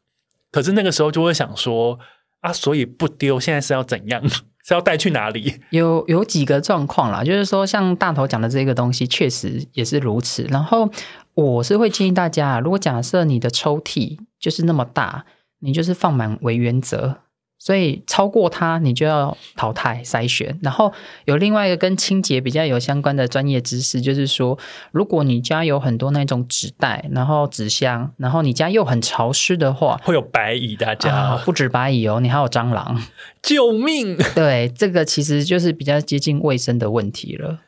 可是那个时候就会想说，啊，所以不丢，现在是要怎样？是要带去哪里？有有几个状况啦，就是说像大头讲的这个东西，确实也是如此。然后我是会建议大家，如果假设你的抽屉就是那么大，你就是放满为原则。所以超过它，你就要淘汰筛选。然后有另外一个跟清洁比较有相关的专业知识，就是说，如果你家有很多那种纸袋，然后纸箱，然后你家又很潮湿的话，会有白蚁。大家、啊、不止白蚁哦，你还有蟑螂，救命！对，这个其实就是比较接近卫生的问题了。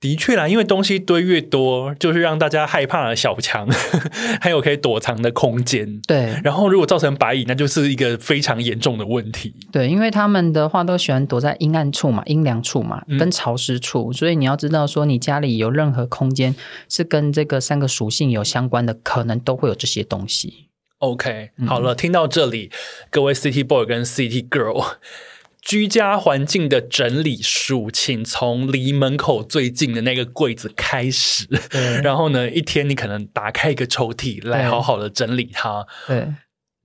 的确啦，因为东西堆越多，就是让大家害怕的小强，还有可以躲藏的空间。对，然后如果造成白蚁，那就是一个非常严重的问题。对，因为他们的话都喜欢躲在阴暗处嘛、阴凉处嘛、跟潮湿处，嗯、所以你要知道说，你家里有任何空间是跟这个三个属性有相关的，可能都会有这些东西。OK，好了，嗯、听到这里，各位 City Boy 跟 City Girl。居家环境的整理术，请从离门口最近的那个柜子开始。然后呢，一天你可能打开一个抽屉来好好的整理它。对，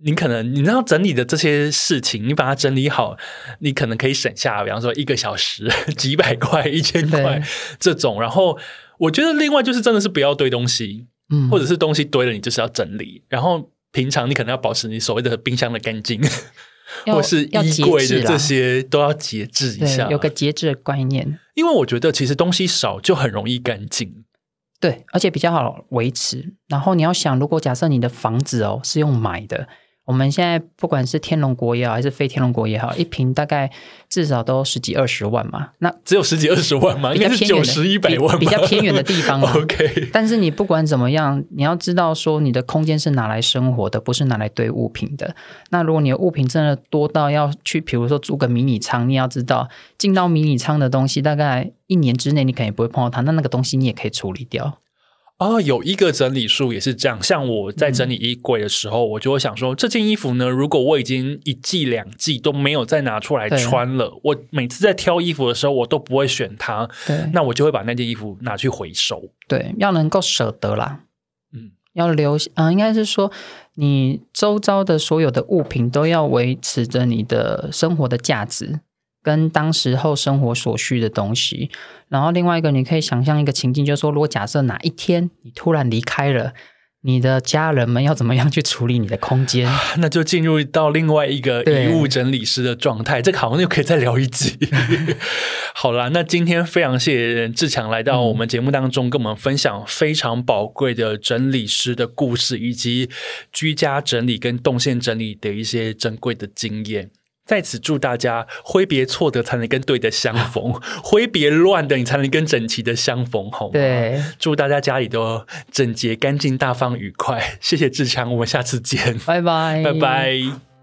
你可能你知道整理的这些事情，你把它整理好，你可能可以省下，比方说一个小时 几百块、一千块对这种。然后我觉得另外就是真的是不要堆东西，嗯，或者是东西堆了，你就是要整理。然后平常你可能要保持你所谓的冰箱的干净。或是衣柜的这些都要节制一下，有个节制的观念。因为我觉得其实东西少就很容易干净，对，而且比较好维持。然后你要想，如果假设你的房子哦是用买的。我们现在不管是天龙国也好，还是非天龙国也好，一瓶大概至少都十几二十万嘛。那只有十几二十万吗？应该是九十一百万，比较偏远的地方。OK。但是你不管怎么样，你要知道说你的空间是拿来生活的，不是拿来堆物品的。那如果你的物品真的多到要去，比如说租个迷你仓，你要知道进到迷你仓的东西，大概一年之内你肯定不会碰到它，那那个东西你也可以处理掉。啊、哦，有一个整理术也是这样。像我在整理衣柜的时候，嗯、我就会想说，这件衣服呢，如果我已经一季两季都没有再拿出来穿了，我每次在挑衣服的时候，我都不会选它。对，那我就会把那件衣服拿去回收。对，要能够舍得啦。嗯，要留啊、呃，应该是说，你周遭的所有的物品都要维持着你的生活的价值。跟当时候生活所需的东西，然后另外一个，你可以想象一个情境，就是说，如果假设哪一天你突然离开了，你的家人们要怎么样去处理你的空间？那就进入到另外一个遗物整理师的状态，这个好像又可以再聊一集。好啦，那今天非常谢谢志强来到我们节目当中，跟我们分享非常宝贵的整理师的故事，以及居家整理跟动线整理的一些珍贵的经验。在此祝大家挥别错的，才能跟对的相逢；挥别乱的，你才能跟整齐的相逢，好吗？对，祝大家家里都整洁、干净、大方、愉快。谢谢志强，我们下次见，拜拜，拜拜。